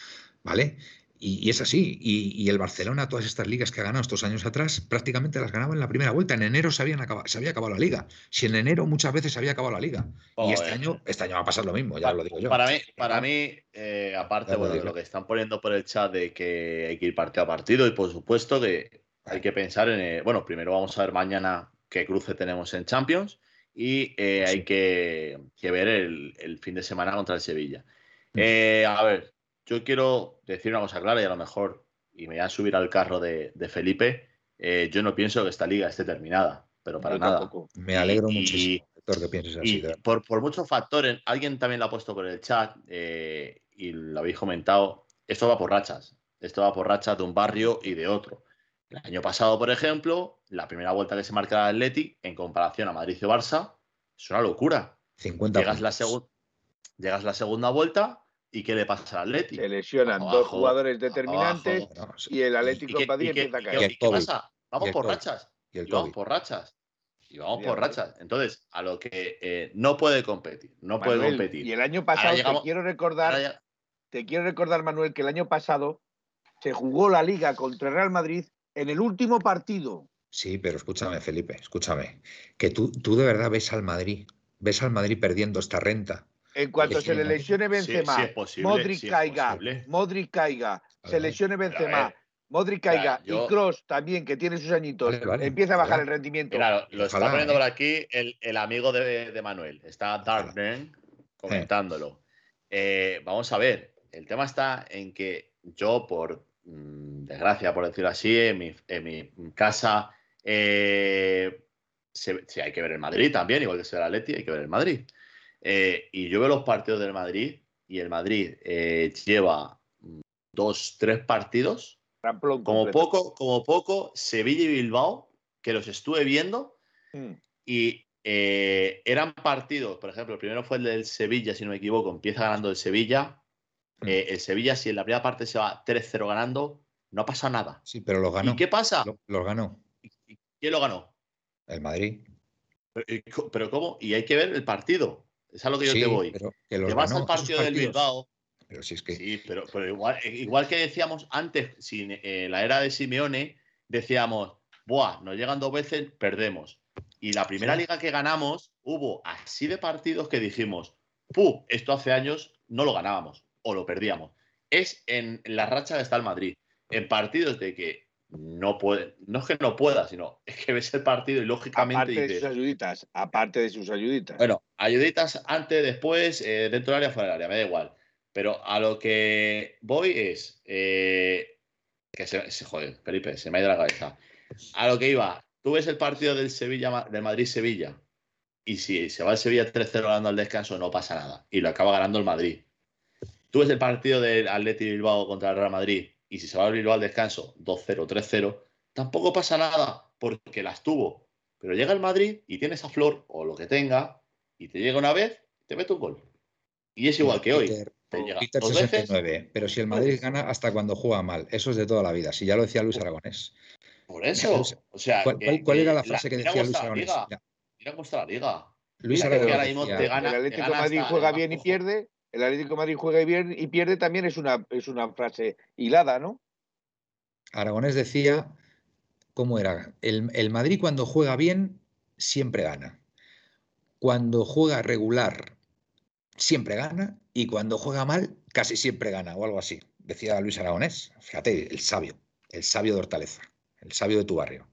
¿Vale? Y, es así. Y, el Barcelona, todas estas ligas que ha ganado estos años atrás, prácticamente las ganaba en la primera vuelta. En enero se, habían acabado, se había acabado la liga. Si en enero muchas veces se había acabado la liga. y este año, este año va a pasar lo mismo, ya lo digo yo. Para mí, para mí eh, aparte bueno, de lo que están poniendo por el chat de que hay que ir partido a partido, y por supuesto que hay que pensar en. Eh, bueno, primero vamos a ver mañana qué cruce tenemos en Champions. Y eh, hay que, ver el, fin de semana contra el Sevilla. Mm. a ver, yo quiero decir una cosa clara y a lo mejor, y me voy a subir al carro de, Felipe, eh, yo no pienso que esta liga esté terminada, pero para nada. Me alegro muchísimo, que pienses así. por, muchos factores, alguien también lo ha puesto por el chat eh, y lo habéis comentado, esto va por rachas, esto va por rachas de un barrio y de otro. El año pasado, por ejemplo, la primera vuelta que se marca el Atleti en comparación a Madrid y Barça es una locura. 50 llegas la, llegas la segunda vuelta ¿Y qué le pasa al Atleti? Se lesionan dos jugadores determinantes y el Atlético Madrid empieza a caer. ¿Y qué pasa? Vamos por rachas. Y, vamos por rachas. Y vamos por rachas. Entonces, a lo que eh, no puede competir. No puede competir. Y el año pasado, te quiero recordar, te quiero recordar, Manuel, que el año pasado se jugó la liga contra el Real Madrid en el último partido. Sí, pero escúchame, Felipe, escúchame. Que tú, tú de verdad ves al Madrid, ves al Madrid perdiendo esta renta en cuanto se le lesione Benzema, Modric caiga, Modric caiga, se lesione Benzema, Modric caiga y Cross también, que tiene sus añitos, empieza a bajar el rendimiento. Claro, lo está poniendo por aquí el, amigo de, Manuel, está Darkman comentándolo. Eh, vamos a ver, el tema está en que yo, por mm, desgracia, por decirlo así, en mi, casa, eh, hay que ver el Madrid también, igual que se ve el Atleti, hay que ver el Madrid. Eh, y yo veo los partidos del Madrid y el Madrid eh, lleva dos, tres partidos. Como poco, como poco, Sevilla y Bilbao, que los estuve viendo. Mm. Y eh, eran partidos, por ejemplo, el primero fue el del Sevilla, si no me equivoco, empieza ganando el Sevilla. Mm. el Sevilla, si en la primera parte se va 3-0 ganando, no pasa nada. Sí, pero lo ganó. ¿Y qué pasa? Los ganó. ¿Quién lo ganó? El Madrid. pero, ¿cómo? Y hay que ver el partido. Es a lo que yo te voy. que vas al partido del Bilbao. Pero si es que. Sí, pero, igual, igual, que decíamos antes, sin eh, la era de Simeone, decíamos, Buah, nos llegan dos veces, perdemos. Y la primera liga que ganamos, hubo así de partidos que dijimos, ¡puh! Esto hace años no lo ganábamos o lo perdíamos. Es en la racha de está el Madrid. En partidos de que no puede, no es que no pueda, sino es que ves el partido y lógicamente. Aparte de sus ayuditas, aparte de sus ayuditas. Bueno, ayuditas antes, después, eh, dentro del área, fuera del área, me da igual. Pero a lo que voy es. Eh, que se, se joder, Felipe, se me ha ido la cabeza. A lo que iba, tú ves el partido del Sevilla, del Madrid-Sevilla, y si se va el Sevilla 3-0 ganando al descanso, no pasa nada. Y lo acaba ganando el Madrid. Tú ves el partido del Atleti Bilbao contra el Real Madrid y si se va a abrir al descanso 2-0, 3-0, tampoco pasa nada porque las tuvo. Pero llega el Madrid y tiene esa flor o lo que tenga y te llega una vez, te mete un gol. Y es igual que hoy. Te llega dos 69, pero si el Madrid gana hasta cuando juega mal, eso es de toda la vida. Si ya lo decía Luis Aragonés. Por eso, o sea, ¿cuál, era la frase que decía Luis Aragonés? Mira cómo está la liga. Luis Aragonés. el Atlético de Madrid juega bien y pierde el Atlético Madrid juega y pierde, también es una, es una frase hilada, ¿no? Aragonés decía, ¿cómo era? El, el Madrid cuando juega bien, siempre gana. Cuando juega regular, siempre gana. Y cuando juega mal, casi siempre gana, o algo así. Decía Luis Aragonés. Fíjate, el sabio, el sabio de Hortaleza, el sabio de tu barrio.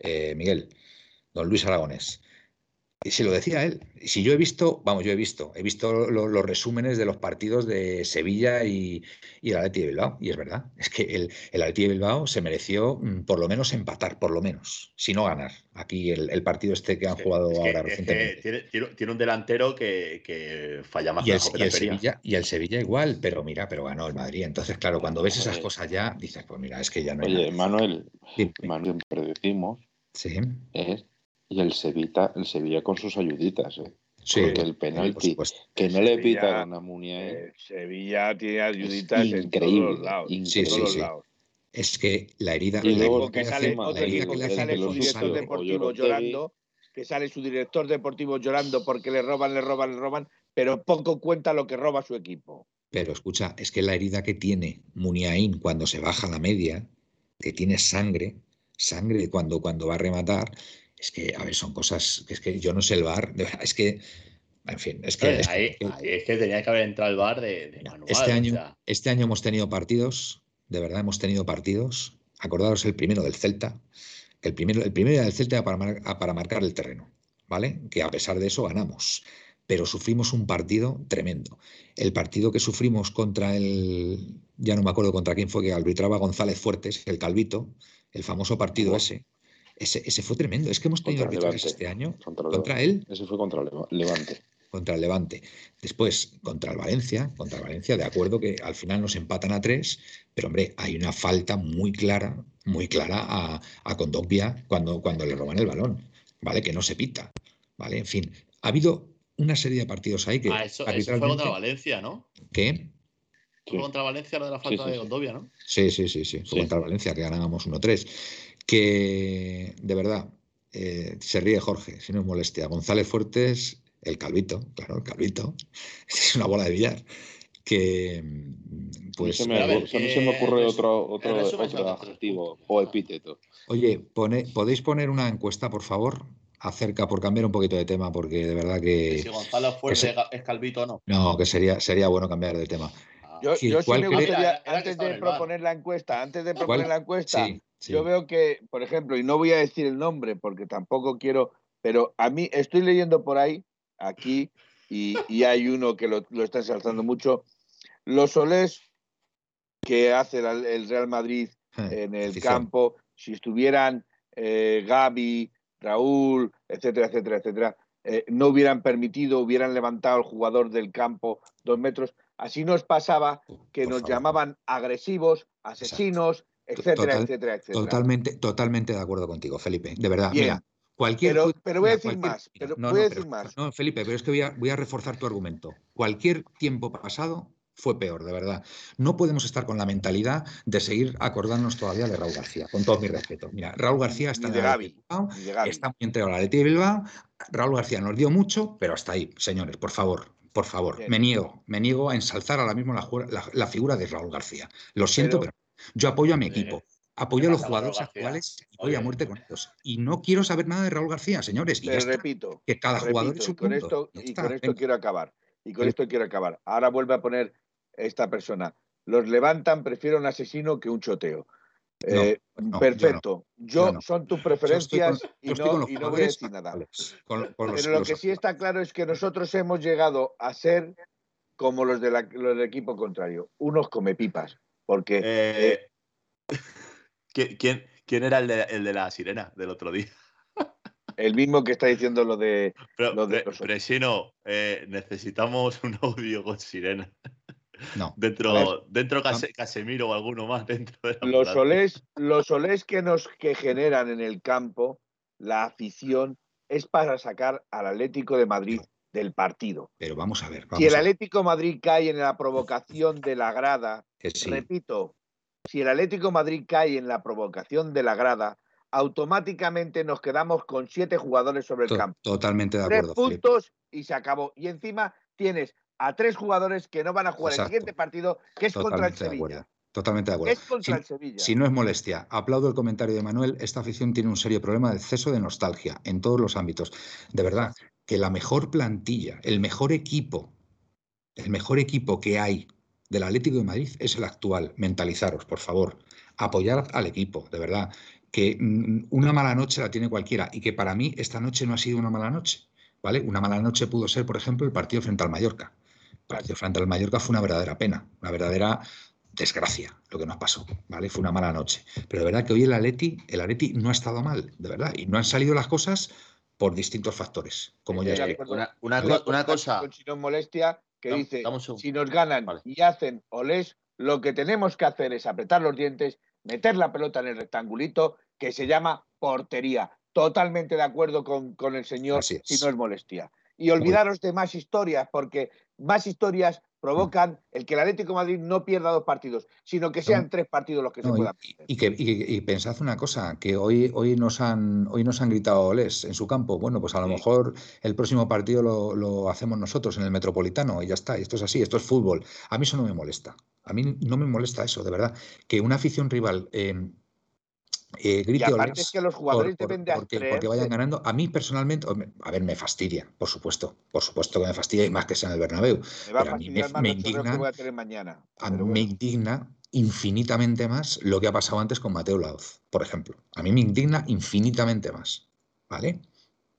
Eh, Miguel, don Luis Aragonés. Y se lo decía él. Y si yo he visto, vamos, yo he visto, he visto los resúmenes de los partidos de Sevilla y, y el Atleti de Bilbao. Y es verdad, es que el, el Atleti de Bilbao se mereció mm, por lo menos empatar, por lo menos, si no ganar. Aquí el, partido este que han jugado ahora recientemente. Tiene, un delantero que, falla más y el, y el Sevilla Y el Sevilla igual, pero mira, pero ganó el Madrid. Entonces, claro, cuando ves esas cosas ya, dices, pues mira, es que ya no hay Oye, Manuel, Manuel, predecimos sí. es y el Sevilla, el Sevilla con sus ayuditas, ¿eh? Sí, Porque el penalti que no le pita a Munia. ¿eh? Sevilla tiene ayuditas en todos los lados. Sí, sí, sí. Es que la herida. Y luego que sale, que sale su director deportivo llorando, que sale su director deportivo llorando porque le roban, le roban, le roban, pero poco cuenta lo que roba su equipo. Pero escucha, es que la herida que tiene Muniain cuando se baja la media, que tiene sangre, sangre cuando, cuando va a rematar, es que, a ver, son cosas que es que yo no sé el bar, es que, en fin, es que... es, ahí, es que tenía que haber entrado el bar de, manual. Este año, este año hemos tenido partidos, de verdad hemos tenido partidos, acordaros el primero del Celta, el primero, el primero del Celta para, para marcar el terreno, ¿vale? Que a pesar de eso ganamos pero sufrimos un partido tremendo. El partido que sufrimos contra el, ya no me acuerdo contra quién fue, que arbitraba González Fuertes, el Calvito, el famoso partido ese, ese, fue tremendo. Es que hemos tenido arbitrajes este año contra, él. Ese fue contra Levante. Contra el Levante. Después, contra el Valencia, contra el Valencia, de acuerdo que al final nos empatan a tres, pero hombre, hay una falta muy clara, muy clara a, a cuando, cuando le roban el balón, ¿vale? Que no se pita, ¿vale? En fin, ha habido una serie de partidos ahí que. Ah, eso, fue contra Valencia, ¿no? ¿Qué? Fue contra Valencia lo de la falta de Condovia, ¿no? Sí, sí, sí, sí. Fue contra Valencia que ganábamos 1-3 que de verdad eh, se ríe Jorge, si no es molestia. González Fuertes, el Calvito, claro, el Calvito, es una bola de billar. Que pues. A mí se me, ocurre otro, otro, adjetivo o epíteto. Oye, ¿podéis poner una encuesta, por favor? acerca, por cambiar un poquito de tema, porque de verdad que. Si Gonzalo Fuertes es Calvito o no. No, que sería, sería bueno cambiar de tema. Ah. Yo, sí, me gustaría, antes de proponer la encuesta, antes de proponer la encuesta, yo veo que, por ejemplo, y no voy a decir el nombre porque tampoco quiero, pero a mí estoy leyendo por ahí, aquí, y, hay uno que lo, está ensalzando mucho, los solés que hace el Real Madrid en el campo, si estuvieran eh, Gaby, Raúl, etcétera, etcétera, etcétera, eh, no hubieran permitido, hubieran levantado al jugador del campo dos metros. Así nos pasaba que nos llamaban agresivos, asesinos, etcétera, etcétera, etcétera. Totalmente, totalmente de acuerdo contigo, Felipe. De verdad, mira, cualquier. Pero, voy a decir más. Pero voy a decir más. No, Felipe, pero es que voy a, voy a reforzar tu argumento. Cualquier tiempo pasado fue peor, de verdad. No podemos estar con la mentalidad de seguir acordándonos todavía de Raúl García, con todo mi respeto. Mira, Raúl García está en la Bilbao, está muy entregado a la Leti de Bilbao. Raúl García nos dio mucho, pero hasta ahí, señores, por favor, por favor, me niego, me niego a ensalzar ahora mismo la, figura de Raúl García. Lo siento, pero, yo apoyo a mi equipo. Apoyo a los jugadores actuales y voy a muerte con ellos. Y no quiero saber nada de Raúl García, señores. Y repito. Que cada jugador es y con esto, y con esto quiero acabar. Y con esto quiero acabar. Ahora vuelve a poner esta persona. Los levantan, prefiero un asesino que un choteo. Eh, perfecto. Yo, son tus preferencias y, no, y, no, voy a decir nada. Pero lo que sí está claro es que nosotros hemos llegado a ser como los, de del equipo contrario, unos come pipas. Porque. Eh, ¿quién, ¿Quién era el de, el de la sirena del otro día? El mismo que está diciendo lo de. Pero, lo de eh, necesitamos un audio con sirena. No. Dentro, dentro Casemiro o alguno más dentro de los solés, los solés que nos que generan en el campo la afición es para sacar al Atlético de Madrid del partido. Pero vamos a ver. si el Atlético de Madrid cae en la provocación de la grada, repito, si el Atlético de Madrid cae en la provocación de la grada, automáticamente nos quedamos con siete jugadores sobre el campo. Totalmente de acuerdo. Tres puntos y se acabó. Y encima tienes a tres jugadores que no van a jugar el siguiente partido, que es contra el Sevilla. Totalmente de acuerdo. Es contra si, el Sevilla. Si no es molestia, aplaudo el comentario de Manuel. Esta afición tiene un serio problema de exceso de nostalgia en todos los ámbitos. De verdad, que la mejor plantilla, el mejor equipo, el mejor equipo que hay del Atlético de Madrid es el actual. Mentalizaros, por favor. Apoyar al equipo, de verdad. Que mm, una mala noche la tiene cualquiera y que para mí esta noche no ha sido una mala noche. ¿Vale? Una mala noche pudo ser, por ejemplo, el partido frente al Mallorca partido frente al Mallorca fue una verdadera pena, una verdadera desgracia lo que nos pasó, ¿vale? Fue una mala noche. Pero de verdad que hoy el Atleti, el Atleti no ha estado mal, de verdad, y no han salido las cosas por distintos factores, como ya una, una, una, cosa... Con molestia, que dice, si nos ganan y hacen olés, lo que tenemos que hacer es apretar los dientes, meter la pelota en el rectangulito, que se llama portería. Totalmente de acuerdo con, con el señor, si no es molestia. Y olvidaros de más historias, porque más historias provocan el que el Atlético de Madrid no pierda dos partidos, sino que sean tres partidos los que se puedan perder. Y, que, y, pensad una cosa, que hoy, hoy, nos han, hoy nos han gritado goles en su campo. Bueno, pues a lo mejor el próximo partido lo, hacemos nosotros en el Metropolitano y ya está. Esto es así, esto es fútbol. A mí eso no me molesta. A mí no me molesta eso, de verdad. Que una afición rival... Eh, eh, y aparte es que los jugadores deben de porque, porque, vayan ganando. A mí personalmente, a ver, me fastidia, por supuesto, por supuesto que me fastidia y más que sea en el Bernabéu. Me a, mí me, indigna, a, mí me indigna infinitamente más lo que ha pasado antes con Mateo Laoz, por ejemplo. A mí me indigna infinitamente más, ¿vale?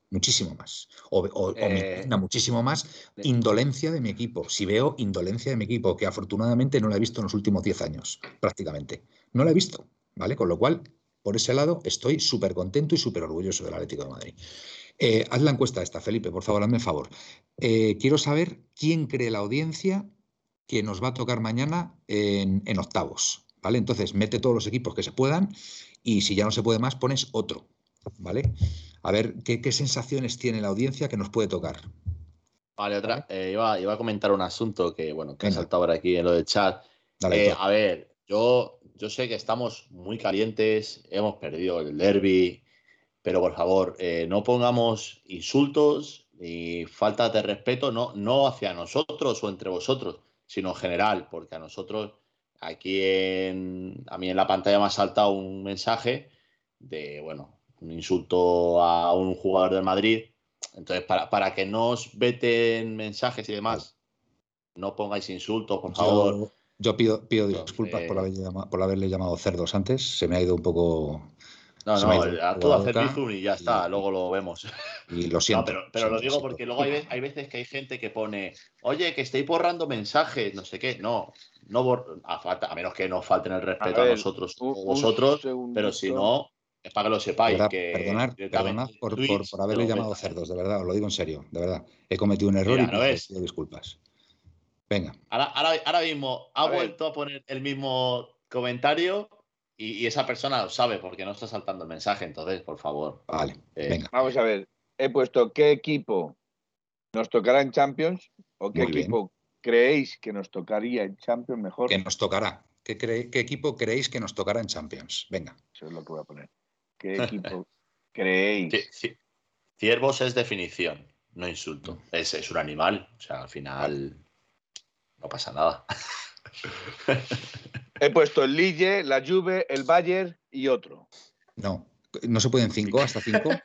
Muchísimo más. O, me eh, indigna muchísimo más indolencia de mi equipo. Si veo indolencia de mi equipo, que afortunadamente no la he visto en los últimos 10 años, prácticamente. No la he visto, ¿vale? Con lo cual, por ese lado, estoy súper contento y súper orgulloso del Atlético de Madrid. Eh, haz la encuesta esta, Felipe, por favor, hazme favor. Eh, quiero saber quién cree la audiencia que nos va a tocar mañana en, octavos. ¿Vale? Entonces, mete todos los equipos que se puedan y si ya no se puede más, pones otro. ¿Vale? A ver qué, sensaciones tiene la audiencia que nos puede tocar. Vale, otra. Eh, iba, a comentar un asunto que, bueno, que ha saltado por aquí en lo del chat. a ver, yo yo sé que estamos muy calientes, hemos perdido el derby, pero por favor, eh, no pongamos insultos ni falta de respeto, no, no hacia nosotros o entre vosotros, sino en general, porque a nosotros, aquí en, a mí en la pantalla me ha saltado un mensaje de, bueno, un insulto a un jugador del Madrid. Entonces, para, para que no os veten mensajes y demás, no pongáis insultos, por favor. Yo pido, pido disculpas por, por haberle llamado cerdos antes. Se me ha ido un poco. No, no, a todo hacer bizum y ya está, luego lo vemos. Y lo siento. pero, lo digo porque luego hay, veces que hay gente que pone, oye, que estáis borrando mensajes, no sé qué. No, no a, falta, a menos que nos falten el respeto a, nosotros o vosotros, pero si no, es para que lo sepáis. que perdonad, por, por, haberle llamado cerdos, de verdad, os lo digo en serio, de verdad. He cometido un error y pido disculpas. Venga. Ahora, mismo ha vuelto a poner el mismo comentario y, esa persona lo sabe porque no está saltando el mensaje. Entonces, por favor. Vale. Eh, venga. Vamos a ver. He puesto qué equipo nos tocará en Champions o qué equipo creéis que nos tocaría en Champions mejor. Que nos tocará. ¿Qué, ¿Qué, equipo creéis que nos tocará en Champions? Venga. Eso es lo que voy a poner. ¿Qué equipo creéis? Ciervos es definición, no insulto. Es, es un animal. O sea, al final no pasa nada. He puesto el Lille, la Juve, el Bayern y otro. No, no se pueden cinco, hasta cinco.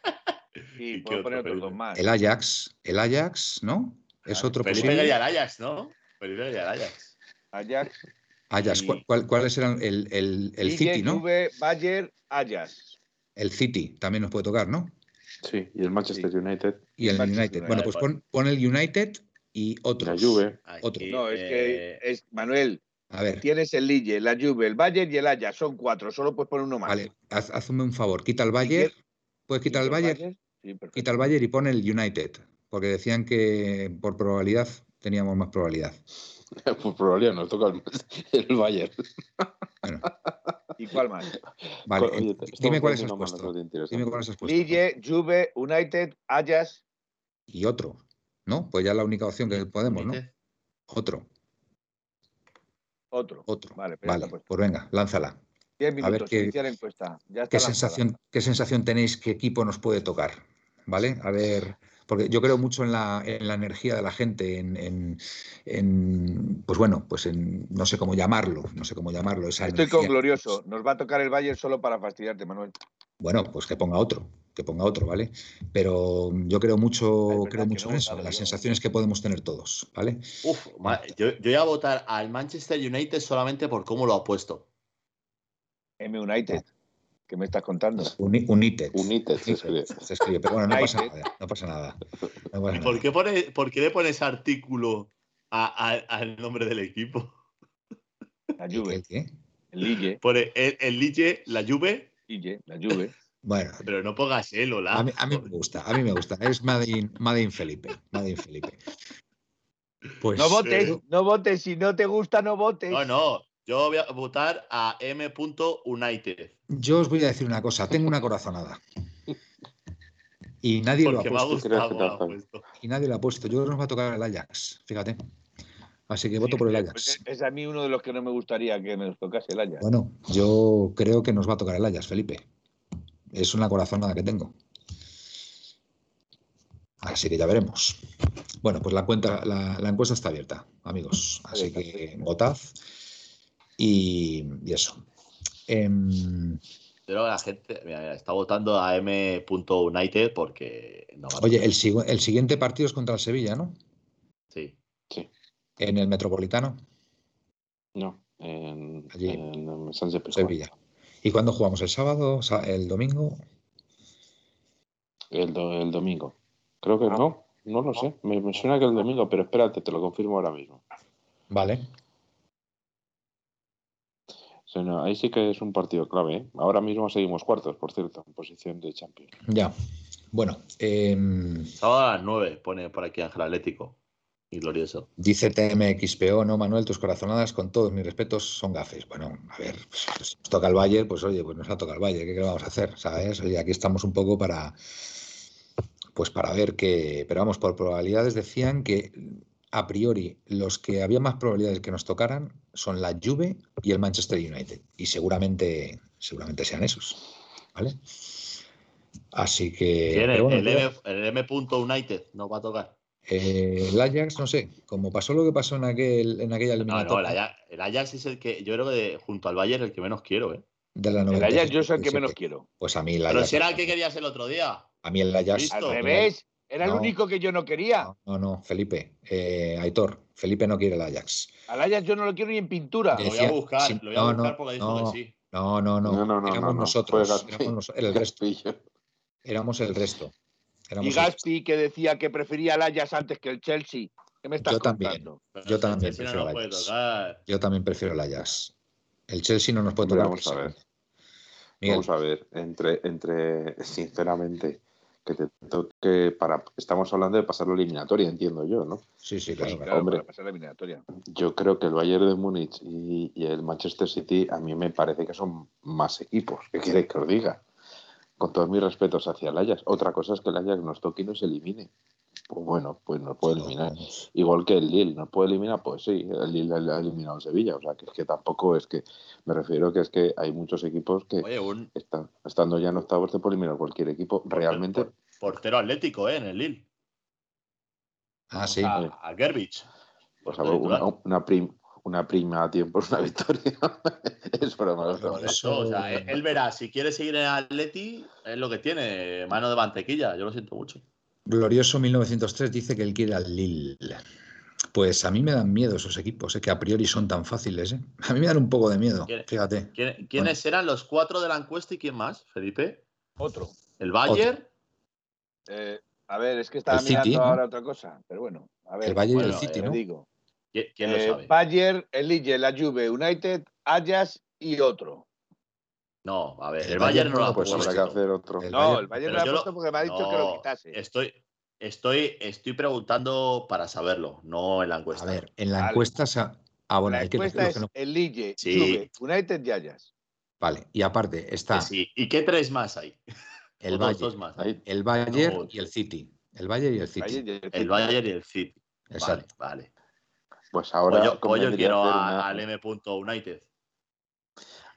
Sí, puedo poner otros dos más. El Ajax, el Ajax, ¿no? Es otro Felipe posible. y el Ajax, ¿no? Felipe y el Ajax. Ajax. Ajax, ¿cuáles eran? El, el, el City, ¿no? Juve, Bayern, Ajax. El City también nos puede tocar, ¿no? Sí, y el Manchester United. Y el, United. Bueno, pues pon, pon, el United y otros. La Juve. Otro. No, es que eh, es Manuel. A ver. Tienes el Lille, la Juve, el Bayern y el Ajax. Son cuatro. Solo puedes poner uno más. Vale, hazme un favor. Quita el Bayern. ¿Puedes quitar el Bayern? Sí, Quita el Bayern y pon el United. Porque decían que por probabilidad teníamos más probabilidad. por probabilidad nos toca el, Bayern. Bueno. ¿Y cuál más? Vale, dime cuáles has puesto. Dime cuáles has puesto. Lille, Juve, United, Ajax. Y otro. ¿No? Pues ya es la única opción que podemos, ¿no? Otro. Otro. Otro. Vale, pues, pues venga, lánzala. a ver qué, qué sensación, qué sensación tenéis, qué equipo nos puede tocar, ¿vale? A ver, porque yo creo mucho en la, en la energía de la gente, en, en, pues bueno, pues en, no sé cómo llamarlo, no sé cómo llamarlo. Estoy con Glorioso, nos va a tocar el Bayern solo para fastidiarte, Manuel. Bueno, pues que ponga otro, que ponga otro, ¿vale? Pero yo creo mucho, creo mucho en eso, en las sensaciones que podemos tener todos, ¿vale? Uf, yo, yo voy a votar al Manchester United solamente por cómo lo ha puesto. M United. ¿Qué me estás contando? united. United se escribe. Pero bueno, no pasa nada. No pasa nada. ¿Por, qué pone, ¿Por, qué le pones artículo al nombre del equipo? La Juve. ¿El qué? El Lille. Pone el, el Lille, la Juve la Juve. Bueno. Pero no pongas él, hola. A mí, a mí, me gusta, a mí me gusta. Es Madin, Madin Felipe. Madin Felipe. Pues, no votes, eh, no votes. Si no te gusta, no votes. No, no. Yo voy a votar a M. United. Yo os voy a decir una cosa. Tengo una corazonada. Y nadie lo ha puesto. Me ha gustado, y nadie lo ha puesto. Yo creo que nos va a tocar el Ajax. Fíjate. Así que voto por el Ajax. Pues es a mí uno de los que no me gustaría que nos tocase el Ajax. Bueno, yo creo que nos va a tocar el Ajax, Felipe. Es una corazonada que tengo. Así que ya veremos. Bueno, pues la, cuenta, la, encuesta está abierta, amigos. Así que votad. Y, eso. Em, Pero la gente está votando a M.United porque no Oye, el, el siguiente partido es contra el Sevilla, ¿no? Sí. Sí. ¿En el Metropolitano? No, en, Allí. en Sevilla. ¿Y cuándo jugamos? ¿El sábado? ¿El domingo? El, el domingo. Creo que no, no lo sé. Me, suena que el domingo, pero espérate, te lo confirmo ahora mismo. Vale. ahí sí que es un partido clave. ¿eh? Ahora mismo seguimos cuartos, por cierto, en posición de Champions. Ya. Bueno. Eh... Sábado a las 9, pone por aquí Ángel Atlético. Y glorioso. Dice TMXPO, no, Manuel, tus corazonadas, con todos mis respetos, son gafes. Bueno, a ver, pues, si nos toca el Valle, pues oye, pues nos ha tocado el Valle, ¿qué, vamos a hacer? ¿Sabes? Oye, aquí estamos un poco para, pues para ver que, pero vamos, por probabilidades decían que a priori los que había más probabilidades que nos tocaran son la Juve y el Manchester United. Y seguramente, seguramente sean esos. ¿Vale? Así que. el, M, el M. United no va a tocar. Eh, el Ajax, no sé, como pasó lo que pasó en, aquel, en aquella eliminatoria. No, no, el Ajax, es el que, yo creo que junto al Bayern, el que menos quiero, ¿eh? De la el Ajax yo soy el que menos quiero. Pues a mí el Ajax. Pero si era el que querías el otro día. A mí el Ajax. Al revés, era el único que yo no quería. No, no, Felipe. Eh, Aitor, Felipe no quiere el Ajax. Al Ajax yo no lo quiero ni en pintura. lo voy a buscar, lo voy a buscar porque dijo que sí. No, no, no. no, no éramos nosotros. Éramos el resto. Éramos el resto y Gaspi que decía que prefería el Ajax antes que el Chelsea. ¿Qué me estás yo también, yo también prefiero el Ajax. Yo también prefiero el Ajax. El Chelsea no nos puede tocar. Vamos a ver. Vamos a ver, entre, entre, sinceramente, que te toque para. Estamos hablando de pasar la eliminatoria, entiendo yo, ¿no? Sí, sí, claro. Hombre, pasar la eliminatoria. Yo creo que el Bayern de Múnich y, y, el Manchester City a mí me parece que son más equipos. ¿Qué quieres que os diga? Con todos mis respetos hacia el Ajax. Otra cosa es que el Ajax nos toque y nos elimine. Pues bueno, pues nos puede eliminar. Igual que el Lille, ¿nos puede eliminar? Pues sí, el Lille ha eliminado a Sevilla. O sea, que es que tampoco es que. Me refiero que es que hay muchos equipos que están, estando ya en octavos de puede eliminar cualquier equipo. realmente. portero atlético, ¿eh? En el Lille. Ah, sí. A, a Gerbich. Pues una, una, una prima a tiempo es una victoria. es broma. Eso, o sea, él verá, si quiere seguir en Atleti, es lo que tiene, mano de mantequilla, yo lo siento mucho. Glorioso 1903 dice que él quiere al Lille. Pues a mí me dan miedo esos equipos, ¿eh? que a priori son tan fáciles. ¿eh? A mí me dan un poco de miedo, fíjate. ¿Quiénes eran los cuatro de la encuesta y quién más, Felipe? Otro. ¿El Bayern? Eh, a ver, es que estaba mirando ahora otra cosa, pero bueno. A ver, el Bayern y el City, ¿no? Digo. ¿Quién, lo eh, sabe? Bayern, el Lille, la Juve, United, Ajax y otro. No, a ver, el, Bayern, no lo ha puesto. que hacer otro. no, el Bayern no lo ha puesto porque me ha dicho que lo quitase. Estoy, estoy, estoy preguntando para saberlo, no en la encuesta. A ver, en la encuesta. Ah, bueno, la encuesta es el Lille, Juve, United y Ajax. Vale, y aparte está. Sí, ¿y qué tres más hay? El Bayern, más, el Bayern y el City. El Bayern y el City. El Bayern y el City. Exacto. Vale. Pues ahora. yo, quiero al M.United.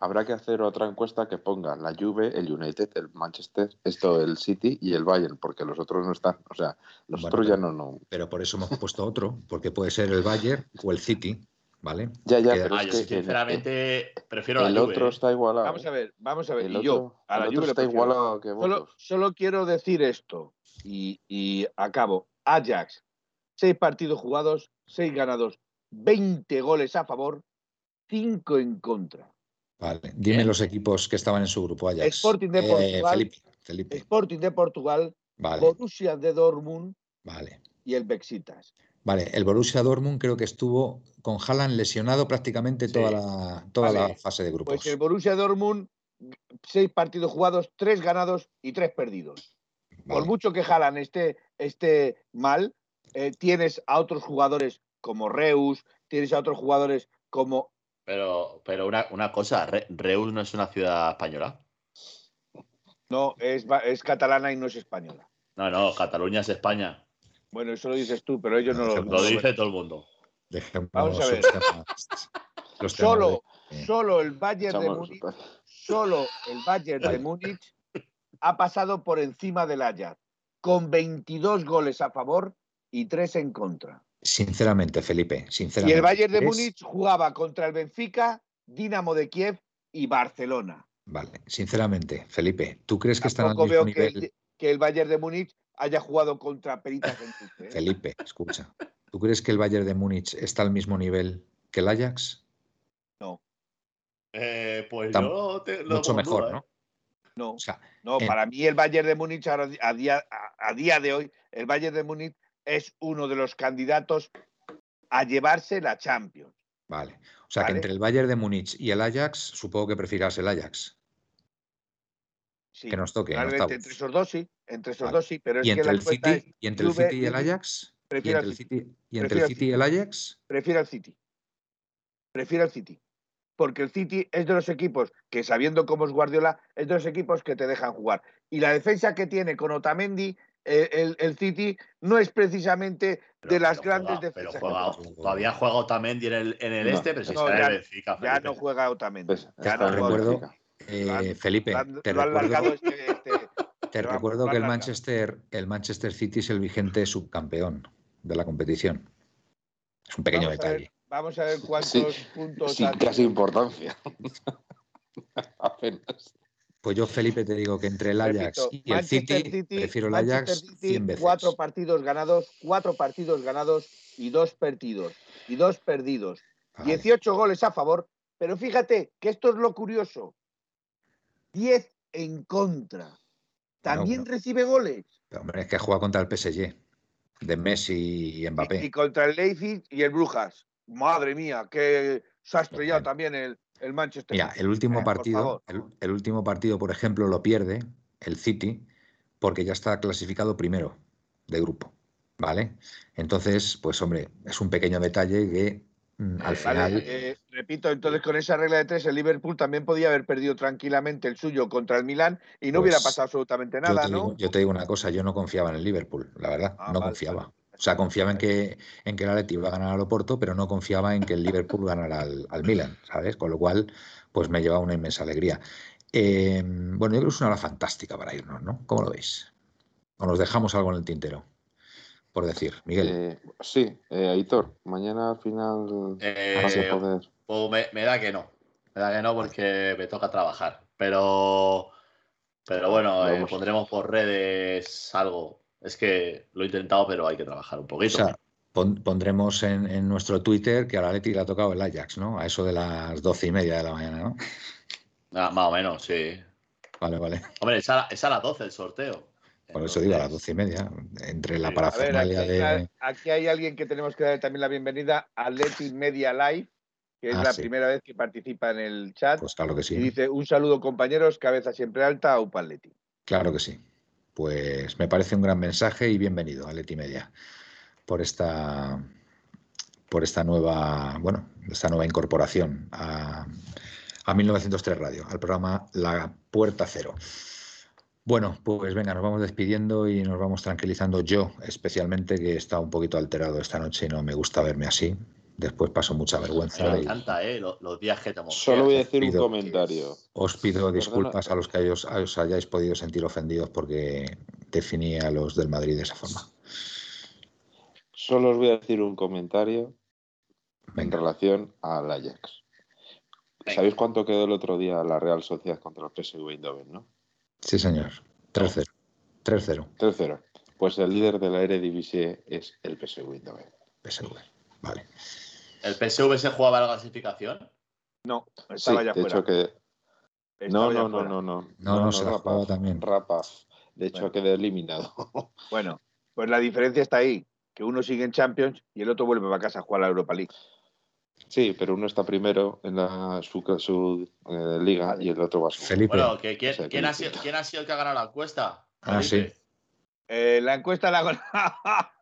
Habrá que hacer otra encuesta que ponga la Juve, el United, el Manchester, esto, el City y el Bayern, porque los otros no están. O sea, los otros ya no, no. Pero por eso hemos puesto otro, porque puede ser el Bayern o el City. ¿Vale? Ya, ya, pero ah, es que, sinceramente prefiero el la otro está igualado. Vamos a ver, vamos a ver. El yo, a la Juve está igualado que solo, solo, quiero decir esto y, y acabo. Ajax, seis partidos jugados, seis ganados, 20 goles a favor, 5 en contra. Vale, dime los equipos que estaban en su grupo. Ajax. Sporting de eh, Portugal, Sporting de Portugal, Borussia de Dortmund vale. y el Bexitas. Vale, el Borussia Dortmund creo que estuvo con Haaland lesionado prácticamente toda, la, toda la fase de grupos. Pues el Borussia Dortmund, seis partidos jugados, tres ganados y tres perdidos. Por mucho que Haaland esté, esté mal, eh, tienes a otros jugadores como Reus, tienes a otros jugadores como... Pero, pero una, una cosa, Reus no es una ciudad española. No, es, es catalana y no es española. No, no, Cataluña es España. Bueno, eso lo dices tú, pero ellos no, lo... Lo dice todo el mundo. Vamos a ver. solo, solo el Bayern de Múnich, solo el Bayern de Múnich ha pasado por encima del Ajax, con 22 goles a favor y 3 en contra. Sinceramente, Felipe, sinceramente. Y el Bayern de Múnich jugaba contra el Benfica, Dinamo de Kiev y Barcelona. Vale, sinceramente, Felipe, ¿tú crees que están al mismo veo nivel? Que, que, el Bayern de Múnich haya jugado contra Peritas en ¿eh? Felipe, escucha. ¿Tú crees que el Bayern de Múnich está al mismo nivel que el Ajax? No. Eh, pues yo te, mucho mejor, ¿no? ¿eh? No, no para mí el Bayern de Múnich a, día, a día de hoy, el Bayern de Múnich es uno de los candidatos a llevarse la Champions. Vale. O sea que entre el Bayern de Múnich y el Ajax, supongo que prefieras el Ajax. Sí, que nos toque. entre esos dos sí, entre esos dos sí, pero es ¿Y entre que el City, ¿Y entre el City y el Ajax? ¿Y entre el City, y, entre el City y el Ajax? Prefiero el City. Prefiero el City. Porque el City es de los equipos que, sabiendo cómo es Guardiola, es de los equipos que te dejan jugar. Y la defensa que tiene con Otamendi el, City no es precisamente de las grandes defensas. Pero todavía juega Otamendi en el, en el este, pero si está ya, en Benfica. Ya no juega Otamendi. Pues, ya no recuerdo, eh, Felipe, te recuerdo, este, este, te recuerdo que el Manchester, el Manchester City es el vigente subcampeón de la competición. Es un pequeño detalle. vamos a ver cuántos puntos. Sin casi importancia. Apenas. Pues yo, Felipe, te digo que entre el Ajax y el City, prefiero el Ajax 100 veces. Cuatro partidos ganados, cuatro partidos ganados y dos perdidos. Y dos perdidos. 18 goles a favor. Pero fíjate que esto es lo curioso. 10 en contra. También recibe goles. Pero, hombre, es que juega contra el PSG de Messi y Mbappé. Y, contra el Leipzig y el Brujas. Madre mía, que se ha estrellado también el, el Manchester. Mira, el último eh, partido, el, último partido, por ejemplo, lo pierde el City porque ya está clasificado primero de grupo, ¿vale? Entonces, pues hombre, es un pequeño detalle que mm, al final. Eh, repito, entonces con esa regla de tres, el Liverpool también podía haber perdido tranquilamente el suyo contra el Milán y no hubiera pues pasado absolutamente nada, ¿no? yo te digo una cosa, yo no confiaba en el Liverpool, la verdad, ah, no confiaba. O sea, confiaba en que, en que el Atleti iba a ganar al Oporto, pero no confiaba en que el Liverpool ganara al, al Milan, ¿sabes? Con lo cual, pues me llevaba una inmensa alegría. Em, bueno, yo creo que es una hora fantástica para irnos, ¿no? ¿Cómo lo veis? ¿O nos dejamos algo en el tintero? Por decir, Miguel. Eh, sí, eh, Aitor, mañana al final eh, a poder. Pues me, da que no. Me da que no porque me toca trabajar. Pero, pero bueno, eh, pondremos por redes algo es que lo he intentado, pero hay que trabajar un poquito. O sea, pondremos en, nuestro Twitter que a la Leti le ha tocado el Ajax, ¿no? A eso de las doce y media de la mañana, ¿no? Ah, más o menos, sí. Vale, vale. Hombre, es a, las doce el sorteo. Por eso digo a las doce y media, entre la parafernalia de. Aquí hay alguien que tenemos que dar también la bienvenida a Leti Media Live, que es ah, la primera vez que participa en el chat. Pues claro que sí. Y dice: Un saludo, compañeros, cabeza siempre alta, a Leti. Claro que sí pues me parece un gran mensaje y bienvenido a Leti Media por esta por esta nueva bueno esta nueva incorporación a, a 1903 Radio al programa La Puerta Cero. Bueno, pues venga, nos vamos despidiendo y nos vamos tranquilizando. Yo, especialmente, que he estado un poquito alterado esta noche y no me gusta verme así. Después paso mucha vergüenza. Me encanta, ¿eh? Los, días que Solo voy a decir un comentario. Os pido disculpas a los que os, hayáis podido sentir ofendidos porque definí a los del Madrid de esa forma. Solo os voy a decir un comentario en relación al Ajax. ¿Sabéis cuánto quedó el otro día la Real Sociedad contra el PSV Eindhoven, no? Sí, señor. 3-0. 3-0. 3-0. Pues el líder de la Eredivisie es el PSV Eindhoven. PSV. Vale. ¿El PSV se jugaba la clasificación? No, estaba ya de Hecho que... No, no, no, no, no, no, no, se la también. Rapa. De hecho, quedó eliminado. bueno, pues la diferencia está ahí, que uno sigue en Champions y el otro vuelve a casa a jugar a la Europa League. Sí, pero uno está primero en la, su, eh, liga y el otro va a su. Felipe. Bueno, ¿quién, ha sido, ¿quién, ha sido, el que ha ganado la encuesta? Ah, sí. Eh, la encuesta la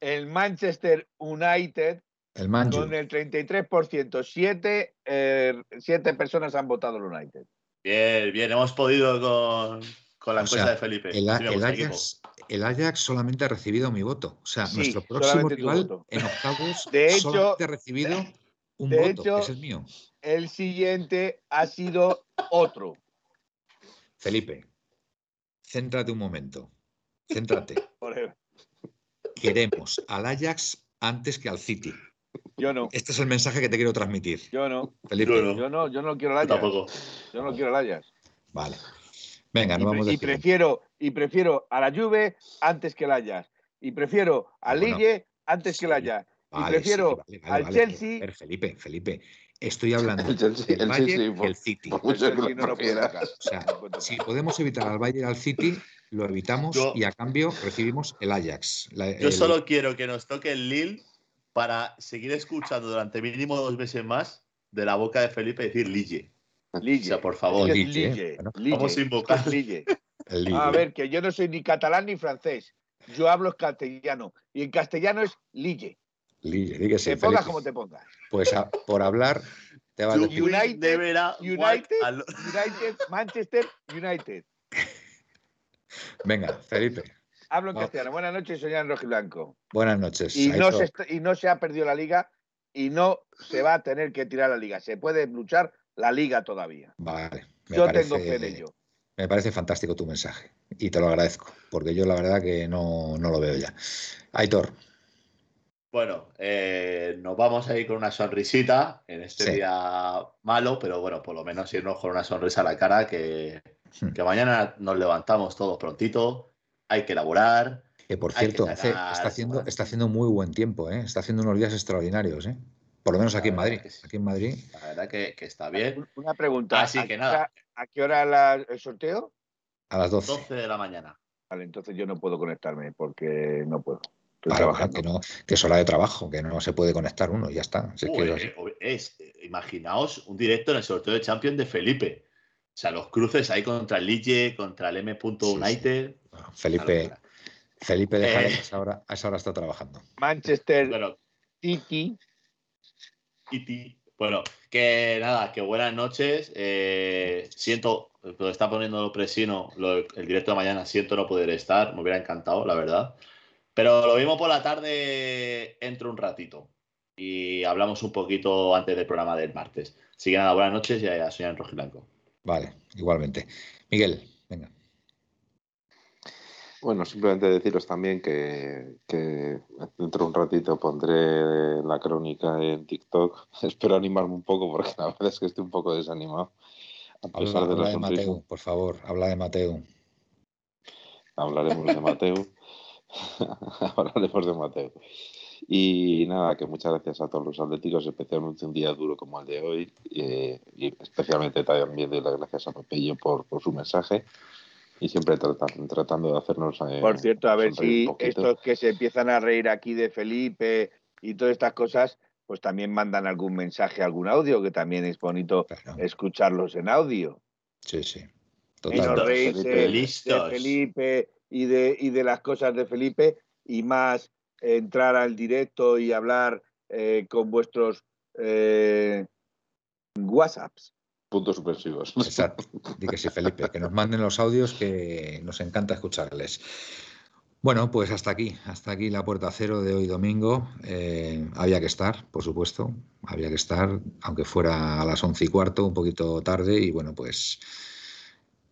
el Manchester United el con el 33%. Siete, eh, siete personas han votado el United. Bien, bien, hemos podido con, con la encuesta de Felipe. El, Ajax, el Ajax solamente ha recibido mi voto. O sea, nuestro próximo rival en octavos de hecho, solamente ha recibido un voto, que es el mío. El siguiente ha sido otro. Felipe, céntrate un momento. Céntrate. Queremos al Ajax antes que al City. Yo no. Este es el mensaje que te quiero transmitir. Yo no. Felipe. Yo no, yo no, quiero el Ajax. Yo no quiero el Ajax. Vale. Venga, no vamos y prefiero y prefiero a la Juve antes que el Ajax. Y prefiero al ah, Lille antes que el Ajax. y prefiero al Chelsea. Felipe, Felipe, estoy hablando el Chelsea, del Bayern y el City. o sea, si podemos evitar al Bayern y al City, lo evitamos y a cambio recibimos el Ajax. yo solo quiero que nos toque el Lille para seguir escuchando durante mínimo dos meses más de la boca de Felipe decir Lille. Lille. O sea, por favor. Lille. Vamos a invocar. Lille. A ver, que yo no soy ni catalán ni francés. Yo hablo castellano. Y en castellano es Lille. Lille, dígase. Te pongas como te pongas. Pues por hablar, te va a decir. United, United, United, Manchester United. Venga, Felipe. Hablo en castellano. Buenas noches, soy Rojo y Blanco. Buenas noches. Y no, se, y no se ha perdido la liga y no se va a tener que tirar la liga. Se puede luchar la liga todavía. Vale. yo tengo fe de ello. Me parece fantástico tu mensaje y te lo agradezco, porque yo la verdad que no, lo veo ya. Aitor. Bueno, eh, nos vamos a ir con una sonrisita en este día malo, pero bueno, por lo menos irnos con una sonrisa a la cara que, hmm. que mañana nos levantamos todos prontito, hay que elaborar. Que por cierto, está, haciendo, está haciendo muy buen tiempo, ¿eh? está haciendo unos días extraordinarios. ¿eh? Por lo menos aquí en Madrid. Aquí en Madrid. La verdad que, está bien. Una pregunta. Así que nada. ¿A qué hora el sorteo? A las 12. 12 de la mañana. Vale, entonces yo no puedo conectarme porque no puedo. Estoy trabajando. Que, no, que es hora de trabajo, que no se puede conectar uno, ya está. es, imaginaos un directo en el sorteo de Champions de Felipe. O sea, los cruces ahí contra el Lille, contra el M. United. Felipe, Felipe deja eh. a, esa hora, a esa hora está trabajando. Manchester City bueno, que nada, que buenas noches. Eh, siento, lo está poniendo Presino el directo de mañana, siento no poder estar, me hubiera encantado, la verdad. Pero lo mismo por la tarde, entro un ratito y hablamos un poquito antes del programa del martes. Así que nada, buenas noches y a soy en Blanco. Vale, igualmente. Miguel, venga. Bueno, simplemente deciros también que, dentro de un ratito pondré la crónica en TikTok. Espero animarme un poco porque la verdad es que estoy un poco desanimado. A pesar habla, de, Mateo, por favor, habla de Mateo. Hablaremos de Mateo. Hablaremos de Mateo. Y nada, que muchas gracias a todos los atléticos, especialmente un día duro como el de hoy. Eh, y especialmente también doy las gracias a Pepillo por, por su mensaje y siempre tratando de hacernos. Eh, Por cierto, a ver si estos que se empiezan a reír aquí de Felipe y todas estas cosas, pues también mandan algún mensaje, algún audio, que también es bonito escucharlos en audio. Sí, sí. Totalmente. de Felipe y de, y de las cosas de Felipe y más entrar al directo y hablar eh, con vuestros eh, WhatsApps. Puntos suspensivos. Exacto. sí, Felipe, que nos manden los audios que nos encanta escucharles. Bueno, pues hasta aquí, hasta aquí la puerta cero de hoy domingo. Eh, había que estar, por supuesto, había que estar, aunque fuera a las once y cuarto, un poquito tarde, y bueno, pues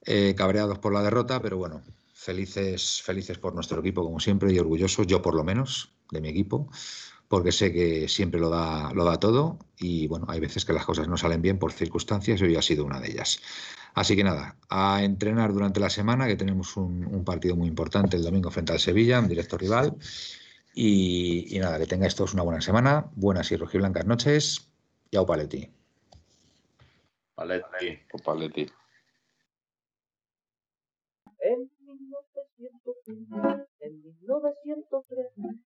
eh, cabreados por la derrota, pero bueno, felices, felices por nuestro equipo, como siempre, y orgullosos, yo por lo menos, de mi equipo porque sé que siempre lo da, lo da todo y bueno, hay veces que las cosas no salen bien por circunstancias y hoy ha sido una de ellas. Así que nada, a entrenar durante la semana, que tenemos un, partido muy importante el domingo frente al Sevilla, un directo rival. Y, nada, que tengáis todos una buena semana, buenas y rojiblancas noches. Y au paleti. Paleti. O paleti. En 1903